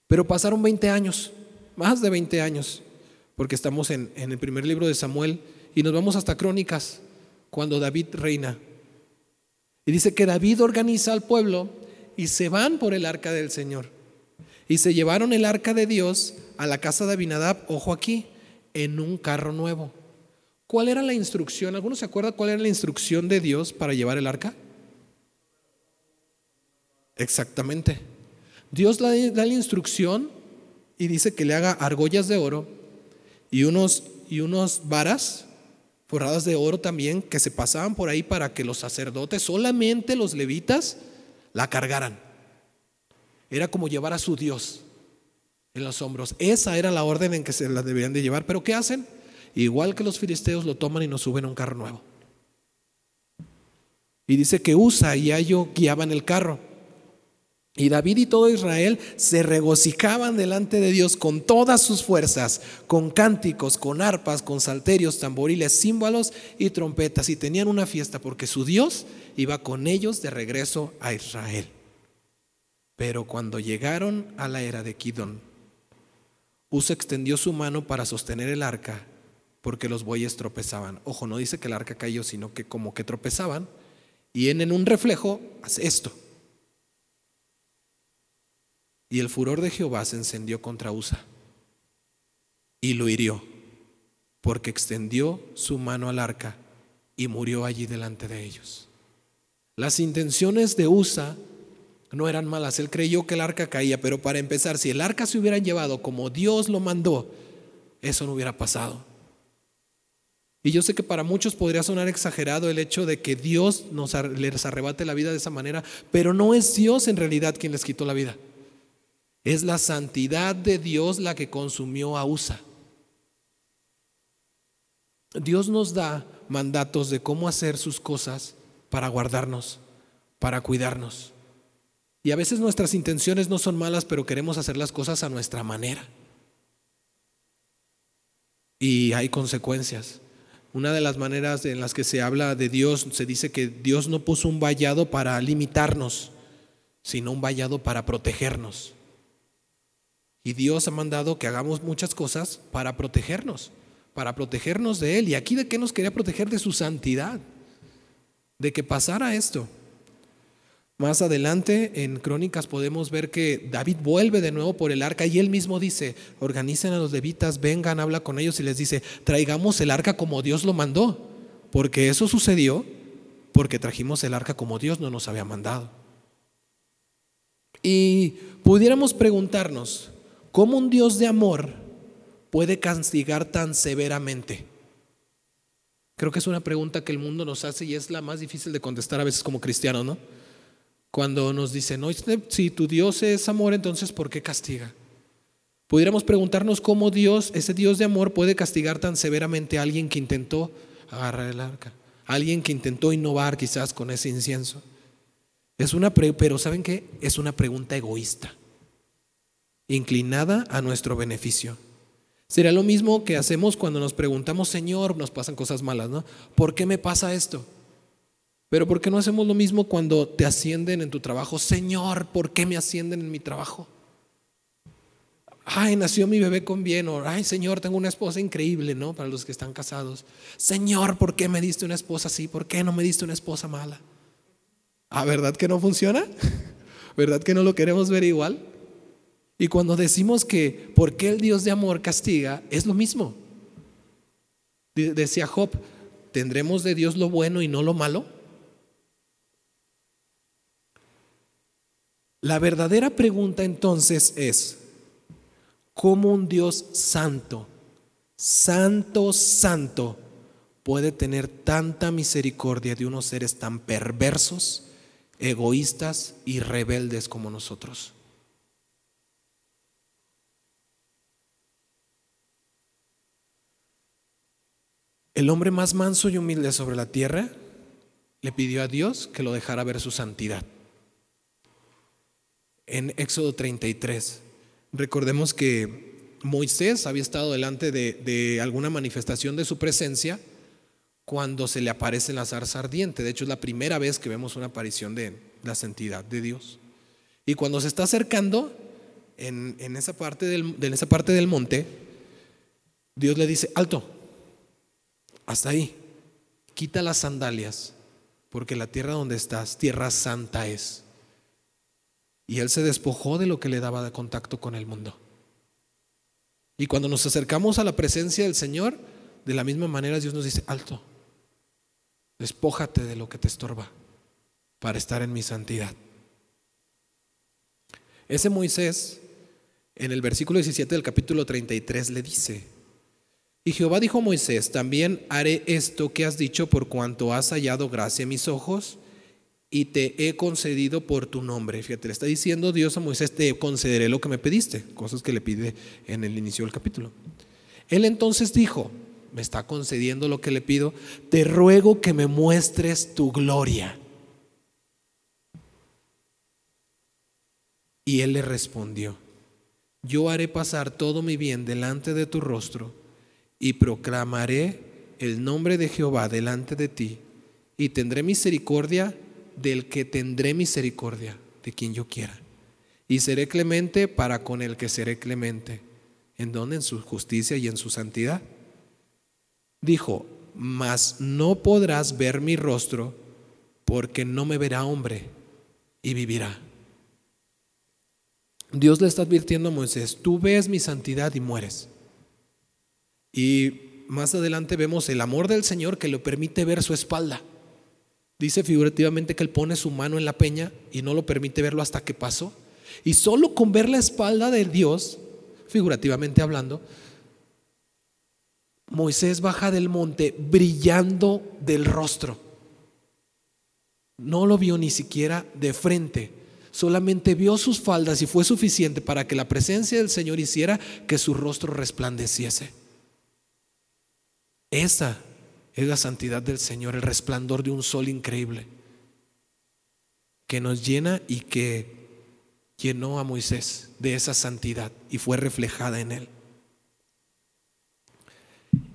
Pero pasaron 20 años, más de 20 años, porque estamos en, en el primer libro de Samuel y nos vamos hasta Crónicas, cuando David reina. Y dice que David organiza al pueblo y se van por el arca del Señor. Y se llevaron el arca de Dios a la casa de Abinadab, ojo aquí, en un carro nuevo. ¿Cuál era la instrucción? ¿Alguno se acuerda cuál era la instrucción de Dios para llevar el arca? Exactamente. Dios da la instrucción y dice que le haga argollas de oro y unos, y unos varas forradas de oro también que se pasaban por ahí para que los sacerdotes, solamente los levitas, la cargaran. Era como llevar a su Dios en los hombros. Esa era la orden en que se la deberían de llevar. Pero ¿qué hacen? Igual que los filisteos lo toman y nos suben a un carro nuevo. Y dice que Usa y Ayo guiaban el carro. Y David y todo Israel se regocijaban delante de Dios con todas sus fuerzas, con cánticos, con arpas, con salterios, tamboriles, címbalos y trompetas. Y tenían una fiesta porque su Dios iba con ellos de regreso a Israel. Pero cuando llegaron a la era de Kidón, Usa extendió su mano para sostener el arca porque los bueyes tropezaban. Ojo, no dice que el arca cayó, sino que como que tropezaban. Y en, un reflejo hace esto. Y el furor de Jehová se encendió contra Usa y lo hirió, porque extendió su mano al arca y murió allí delante de ellos. Las intenciones de Usa no eran malas. Él creyó que el arca caía, pero para empezar, si el arca se hubiera llevado como Dios lo mandó, eso no hubiera pasado. Y yo sé que para muchos podría sonar exagerado el hecho de que Dios nos les arrebate la vida de esa manera, pero no es Dios en realidad quien les quitó la vida. Es la santidad de Dios la que consumió a Usa. Dios nos da mandatos de cómo hacer sus cosas para guardarnos, para cuidarnos. Y a veces nuestras intenciones no son malas, pero queremos hacer las cosas a nuestra manera. Y hay consecuencias. Una de las maneras en las que se habla de Dios, se dice que Dios no puso un vallado para limitarnos, sino un vallado para protegernos. Y Dios ha mandado que hagamos muchas cosas para protegernos, para protegernos de Él. ¿Y aquí de qué nos quería proteger? De su santidad, de que pasara esto. Más adelante en Crónicas podemos ver que David vuelve de nuevo por el arca y él mismo dice, organicen a los levitas, vengan, habla con ellos y les dice, traigamos el arca como Dios lo mandó, porque eso sucedió porque trajimos el arca como Dios no nos había mandado. Y pudiéramos preguntarnos, ¿cómo un Dios de amor puede castigar tan severamente? Creo que es una pregunta que el mundo nos hace y es la más difícil de contestar a veces como cristianos, ¿no? Cuando nos dicen, no, si tu Dios es amor, entonces ¿por qué castiga? Pudiéramos preguntarnos cómo Dios, ese Dios de amor, puede castigar tan severamente a alguien que intentó agarrar el arca. alguien que intentó innovar quizás con ese incienso. Es una pero ¿saben qué? Es una pregunta egoísta, inclinada a nuestro beneficio. Sería lo mismo que hacemos cuando nos preguntamos, Señor, nos pasan cosas malas, ¿no? ¿Por qué me pasa esto? Pero ¿por qué no hacemos lo mismo cuando te ascienden en tu trabajo? Señor, ¿por qué me ascienden en mi trabajo? Ay, nació mi bebé con bien. O, ay, Señor, tengo una esposa increíble, ¿no? Para los que están casados. Señor, ¿por qué me diste una esposa así? ¿Por qué no me diste una esposa mala? ¿Ah, verdad que no funciona? *laughs* ¿Verdad que no lo queremos ver igual? Y cuando decimos que por qué el Dios de amor castiga, es lo mismo. Decía Job, ¿tendremos de Dios lo bueno y no lo malo? La verdadera pregunta entonces es, ¿cómo un Dios santo, santo, santo, puede tener tanta misericordia de unos seres tan perversos, egoístas y rebeldes como nosotros? El hombre más manso y humilde sobre la tierra le pidió a Dios que lo dejara ver su santidad en Éxodo 33. Recordemos que Moisés había estado delante de, alguna manifestación de su presencia cuando se le aparece la zarza ardiente. De hecho, es la primera vez que vemos una aparición de la santidad de Dios. Y cuando se está acercando en, en esa parte del monte, Dios le dice, alto, hasta ahí, quita las sandalias, porque la tierra donde estás, tierra santa es. Y él se despojó de lo que le daba de contacto con el mundo. Y cuando nos acercamos a la presencia del Señor, de la misma manera Dios nos dice, alto, despójate de lo que te estorba para estar en mi santidad. Ese Moisés, en el versículo 17 del capítulo 33, le dice, y Jehová dijo a Moisés, también haré esto que has dicho por cuanto has hallado gracia en mis ojos y te he concedido por tu nombre. Fíjate, le está diciendo Dios a Moisés, te concederé lo que me pediste, cosas que le pide en el inicio del capítulo. Él entonces dijo, me está concediendo lo que le pido, te ruego que me muestres tu gloria. Y él le respondió, yo haré pasar todo mi bien delante de tu rostro y proclamaré el nombre de Jehová delante de ti y tendré misericordia del que tendré misericordia, de quien yo quiera. Y seré clemente para con el que seré clemente. ¿En donde En su justicia y en su santidad. Dijo, mas no podrás ver mi rostro porque no me verá hombre y vivirá. Dios le está advirtiendo a Moisés, tú ves mi santidad y mueres. Y más adelante vemos el amor del Señor que le permite ver su espalda. Dice figurativamente que él pone su mano en la peña y no lo permite verlo hasta que pasó. Y solo con ver la espalda de Dios, figurativamente hablando, Moisés baja del monte brillando del rostro. No lo vio ni siquiera de frente, solamente vio sus faldas y fue suficiente para que la presencia del Señor hiciera que su rostro resplandeciese. Esa es la santidad del Señor, el resplandor de un sol increíble que nos llena y que llenó a Moisés de esa santidad y fue reflejada en él.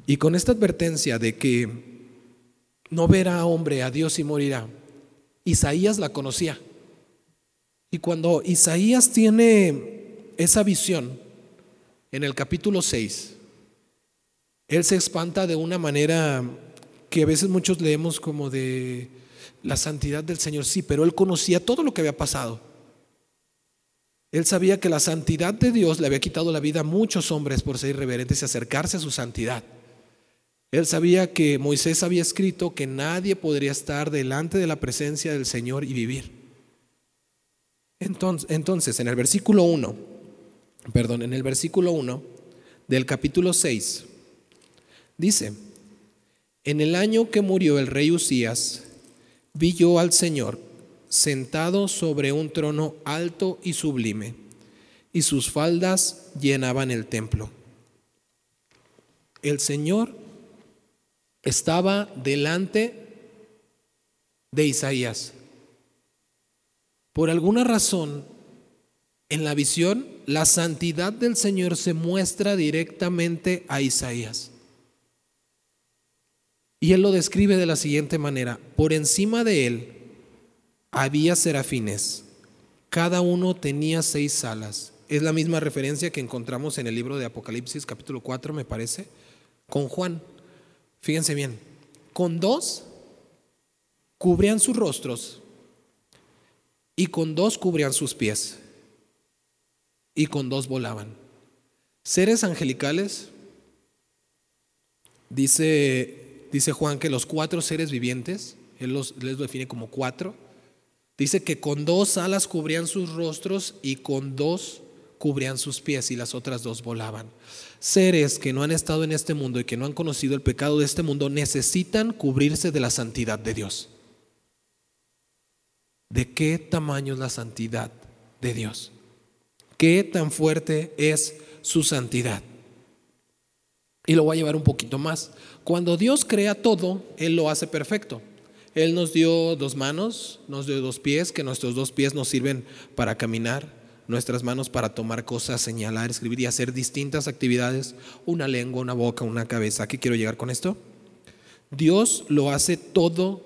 Y con esta advertencia de que no verá hombre a Dios y morirá, Isaías la conocía. Y cuando Isaías tiene esa visión en el capítulo 6, él se espanta de una manera que a veces muchos leemos como de la santidad del Señor, sí, pero él conocía todo lo que había pasado. Él sabía que la santidad de Dios le había quitado la vida a muchos hombres por ser irreverentes y acercarse a su santidad. Él sabía que Moisés había escrito que nadie podría estar delante de la presencia del Señor y vivir. Entonces, entonces en el versículo 1, perdón, en el versículo 1 del capítulo 6, dice, en el año que murió el rey Usías, vi yo al Señor sentado sobre un trono alto y sublime, y sus faldas llenaban el templo. El Señor estaba delante de Isaías. Por alguna razón, en la visión, la santidad del Señor se muestra directamente a Isaías. Y él lo describe de la siguiente manera. Por encima de él había serafines. Cada uno tenía seis alas. Es la misma referencia que encontramos en el libro de Apocalipsis capítulo 4, me parece, con Juan. Fíjense bien, con dos cubrían sus rostros y con dos cubrían sus pies y con dos volaban. Seres angelicales, dice, dice Juan que los cuatro seres vivientes, él los, les define como cuatro, dice que con dos alas cubrían sus rostros y con dos cubrían sus pies y las otras dos volaban. Seres que no han estado en este mundo y que no han conocido el pecado de este mundo necesitan cubrirse de la santidad de Dios. ¿De qué tamaño es la santidad de Dios? ¿Qué tan fuerte es su santidad? Y lo voy a llevar un poquito más. Cuando Dios crea todo, Él lo hace perfecto. Él nos dio dos manos, nos dio dos pies, que nuestros dos pies nos sirven para caminar, nuestras manos para tomar cosas, señalar, escribir y hacer distintas actividades, una lengua, una boca, una cabeza. ¿A qué quiero llegar con esto? Dios lo hace todo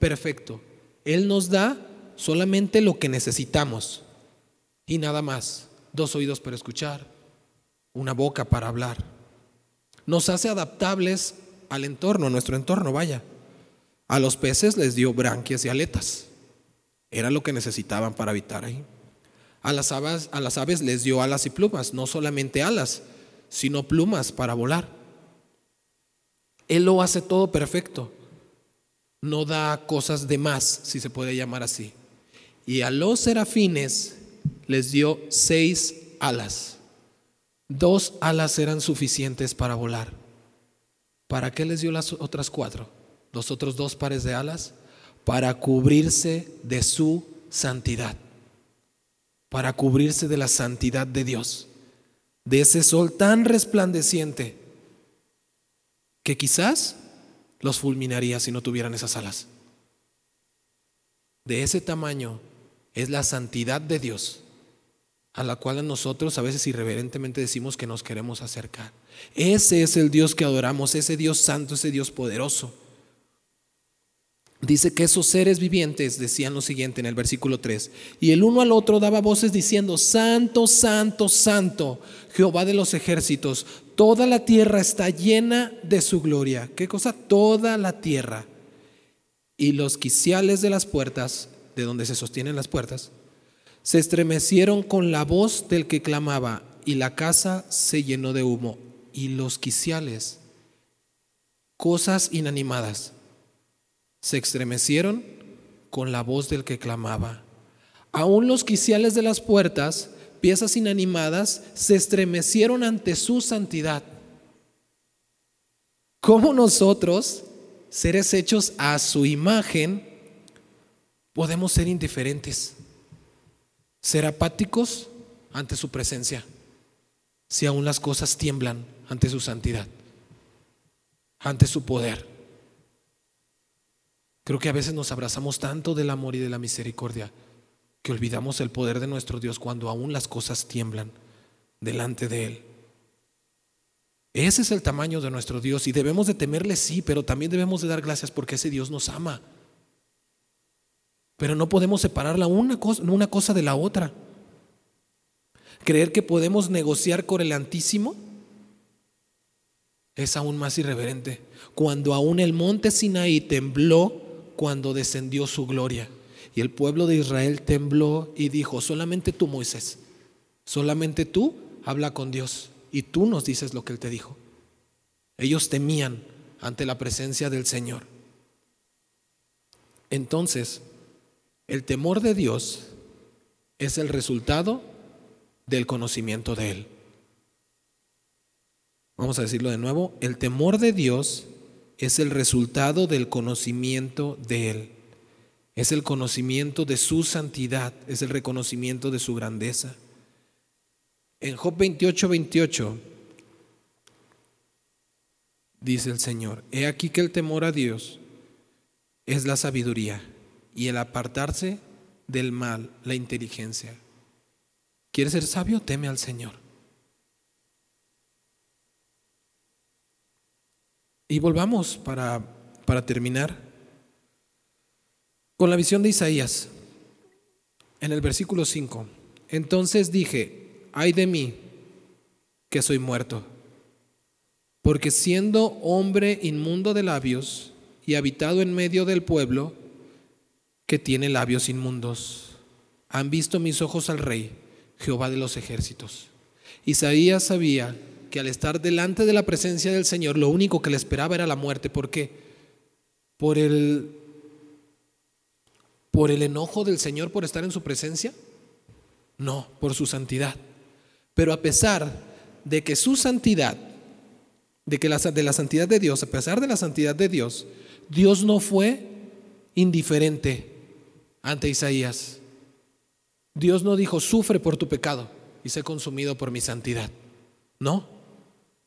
perfecto. Él nos da solamente lo que necesitamos y nada más. Dos oídos para escuchar, una boca para hablar. Nos hace adaptables al entorno, a nuestro entorno, vaya. A los peces les dio branquias y aletas. Era lo que necesitaban para habitar ahí. A las, aves, a las aves les dio alas y plumas, no solamente alas, sino plumas para volar. Él lo hace todo perfecto. No da cosas de más, si se puede llamar así. Y a los serafines les dio seis alas. Dos alas eran suficientes para volar. ¿Para qué les dio las otras cuatro? Los otros dos pares de alas. Para cubrirse de su santidad. Para cubrirse de la santidad de Dios. De ese sol tan resplandeciente que quizás los fulminaría si no tuvieran esas alas. De ese tamaño es la santidad de Dios a la cual nosotros a veces irreverentemente decimos que nos queremos acercar. Ese es el Dios que adoramos, ese Dios santo, ese Dios poderoso. Dice que esos seres vivientes decían lo siguiente en el versículo 3, y el uno al otro daba voces diciendo, Santo, Santo, Santo, Jehová de los ejércitos, toda la tierra está llena de su gloria. ¿Qué cosa? Toda la tierra. Y los quiciales de las puertas de donde se sostienen las puertas, se estremecieron con la voz del que clamaba y la casa se llenó de humo y los quiciales, cosas inanimadas, se estremecieron con la voz del que clamaba. Aún los quiciales de las puertas, piezas inanimadas, se estremecieron ante su santidad. Como nosotros, seres hechos a su imagen, podemos ser indiferentes, ser apáticos ante su presencia, si aún las cosas tiemblan ante su santidad, ante su poder. Creo que a veces nos abrazamos tanto del amor y de la misericordia que olvidamos el poder de nuestro Dios cuando aún las cosas tiemblan delante de Él. Ese es el tamaño de nuestro Dios y debemos de temerle, sí, pero también debemos de dar gracias porque ese Dios nos ama. Pero no podemos separarla una cosa, una cosa de la otra. Creer que podemos negociar con el Antísimo es aún más irreverente. Cuando aún el monte Sinaí tembló cuando descendió su gloria. Y el pueblo de Israel tembló y dijo, solamente tú, Moisés, solamente tú habla con Dios y tú nos dices lo que Él te dijo. Ellos temían ante la presencia del Señor. Entonces, el temor de Dios es el resultado del conocimiento de Él. Vamos a decirlo de nuevo, el temor de Dios es el resultado del conocimiento de Él. Es el conocimiento de su santidad, es el reconocimiento de su grandeza. En Job 28, 28 dice el Señor, he aquí que el temor a Dios es la sabiduría y el apartarse del mal, la inteligencia. ¿Quieres ser sabio? Teme al Señor. Y volvamos para, para terminar con la visión de Isaías en el versículo 5. Entonces dije, ay de mí, que soy muerto, porque siendo hombre inmundo de labios y habitado en medio del pueblo que tiene labios inmundos, han visto mis ojos al rey, Jehová de los ejércitos. Isaías sabía que al estar delante de la presencia del Señor, lo único que le esperaba era la muerte. ¿Por qué? Por el, por el enojo del Señor por estar en su presencia. No, por su santidad. Pero a pesar de que su santidad, de que de la santidad de Dios, a pesar de la santidad de Dios, Dios no fue indiferente ante Isaías. Dios no dijo, sufre por tu pecado y sé consumido por mi santidad. No.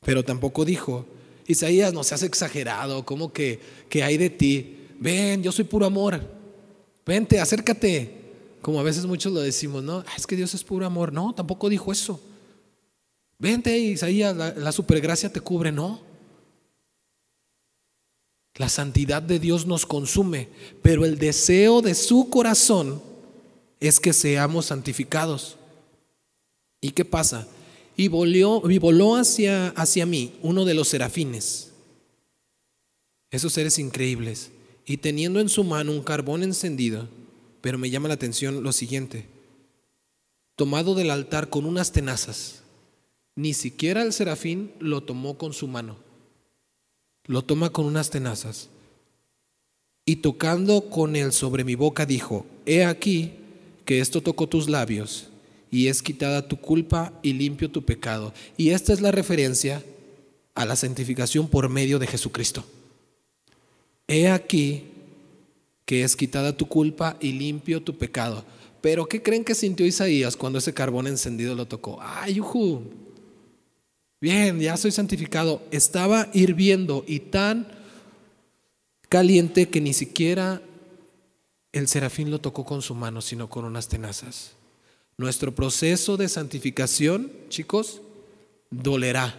Pero tampoco dijo, Isaías, no seas exagerado, como que, que hay de ti? Ven, yo soy puro amor. Vente, acércate. Como a veces muchos lo decimos, ¿no? Ah, es que Dios es puro amor. No, tampoco dijo eso. Vente, Isaías, la, la supergracia te cubre. No. La santidad de Dios nos consume, pero el deseo de su corazón es que seamos santificados. ¿Y qué pasa? y, voló hacia, hacia mí uno de los serafines, esos seres increíbles, y teniendo en su mano un carbón encendido, pero me llama la atención lo siguiente, tomado del altar con unas tenazas, ni siquiera el serafín lo tomó con su mano, lo toma con unas tenazas, y tocando con él sobre mi boca dijo, he aquí que esto tocó tus labios y es quitada tu culpa y limpio tu pecado. Y esta es la referencia a la santificación por medio de Jesucristo. He aquí que es quitada tu culpa y limpio tu pecado. Pero ¿qué creen que sintió Isaías cuando ese carbón encendido lo tocó? ¡Ay! Bien, ya soy santificado. Estaba hirviendo y tan caliente que ni siquiera el serafín lo tocó con su mano, sino con unas tenazas. Nuestro proceso de santificación, chicos, dolerá.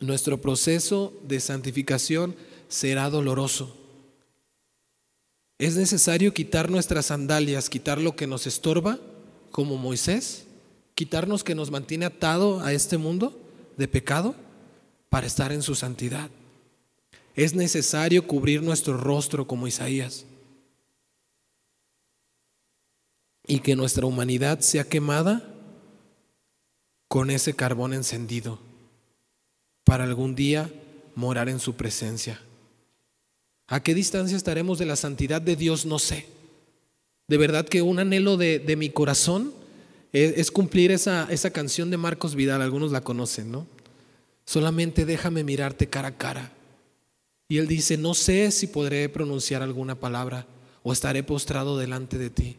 Nuestro proceso de santificación será doloroso. Es necesario quitar nuestras sandalias, quitar lo que nos estorba, como Moisés, quitarnos que nos mantiene atado a este mundo de pecado para estar en su santidad. Es necesario cubrir nuestro rostro como Isaías. y que nuestra humanidad sea quemada con ese carbón encendido para algún día morar en su presencia. ¿A qué distancia estaremos de la santidad de Dios? No sé. De verdad que un anhelo de, mi corazón es, cumplir esa, esa canción de Marcos Vidal, algunos la conocen, ¿no? Solamente déjame mirarte cara a cara. Y él dice, no sé si podré pronunciar alguna palabra o estaré postrado delante de ti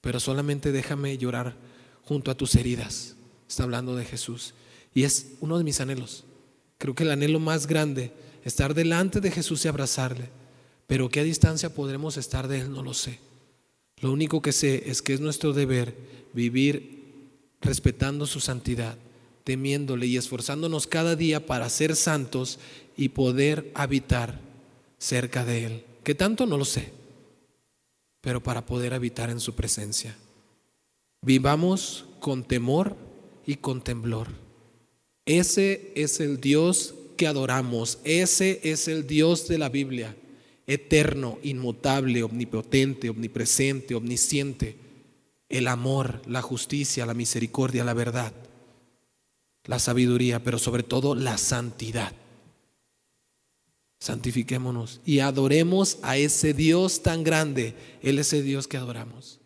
pero solamente déjame llorar junto a tus heridas. Está hablando de Jesús. Y es uno de mis anhelos. Creo que el anhelo más grande, estar delante de Jesús y abrazarle. Pero qué distancia podremos estar de Él, no lo sé. Lo único que sé es que es nuestro deber vivir respetando su santidad, temiéndole y esforzándonos cada día para ser santos y poder habitar cerca de Él. ¿Qué tanto? No lo sé pero para poder habitar en su presencia. Vivamos con temor y con temblor. Ese es el Dios que adoramos, ese es el Dios de la Biblia, eterno, inmutable, omnipotente, omnipresente, omnisciente, el amor, la justicia, la misericordia, la verdad, la sabiduría, pero sobre todo la santidad santifiquémonos y adoremos a ese Dios tan grande. Él es el Dios que adoramos.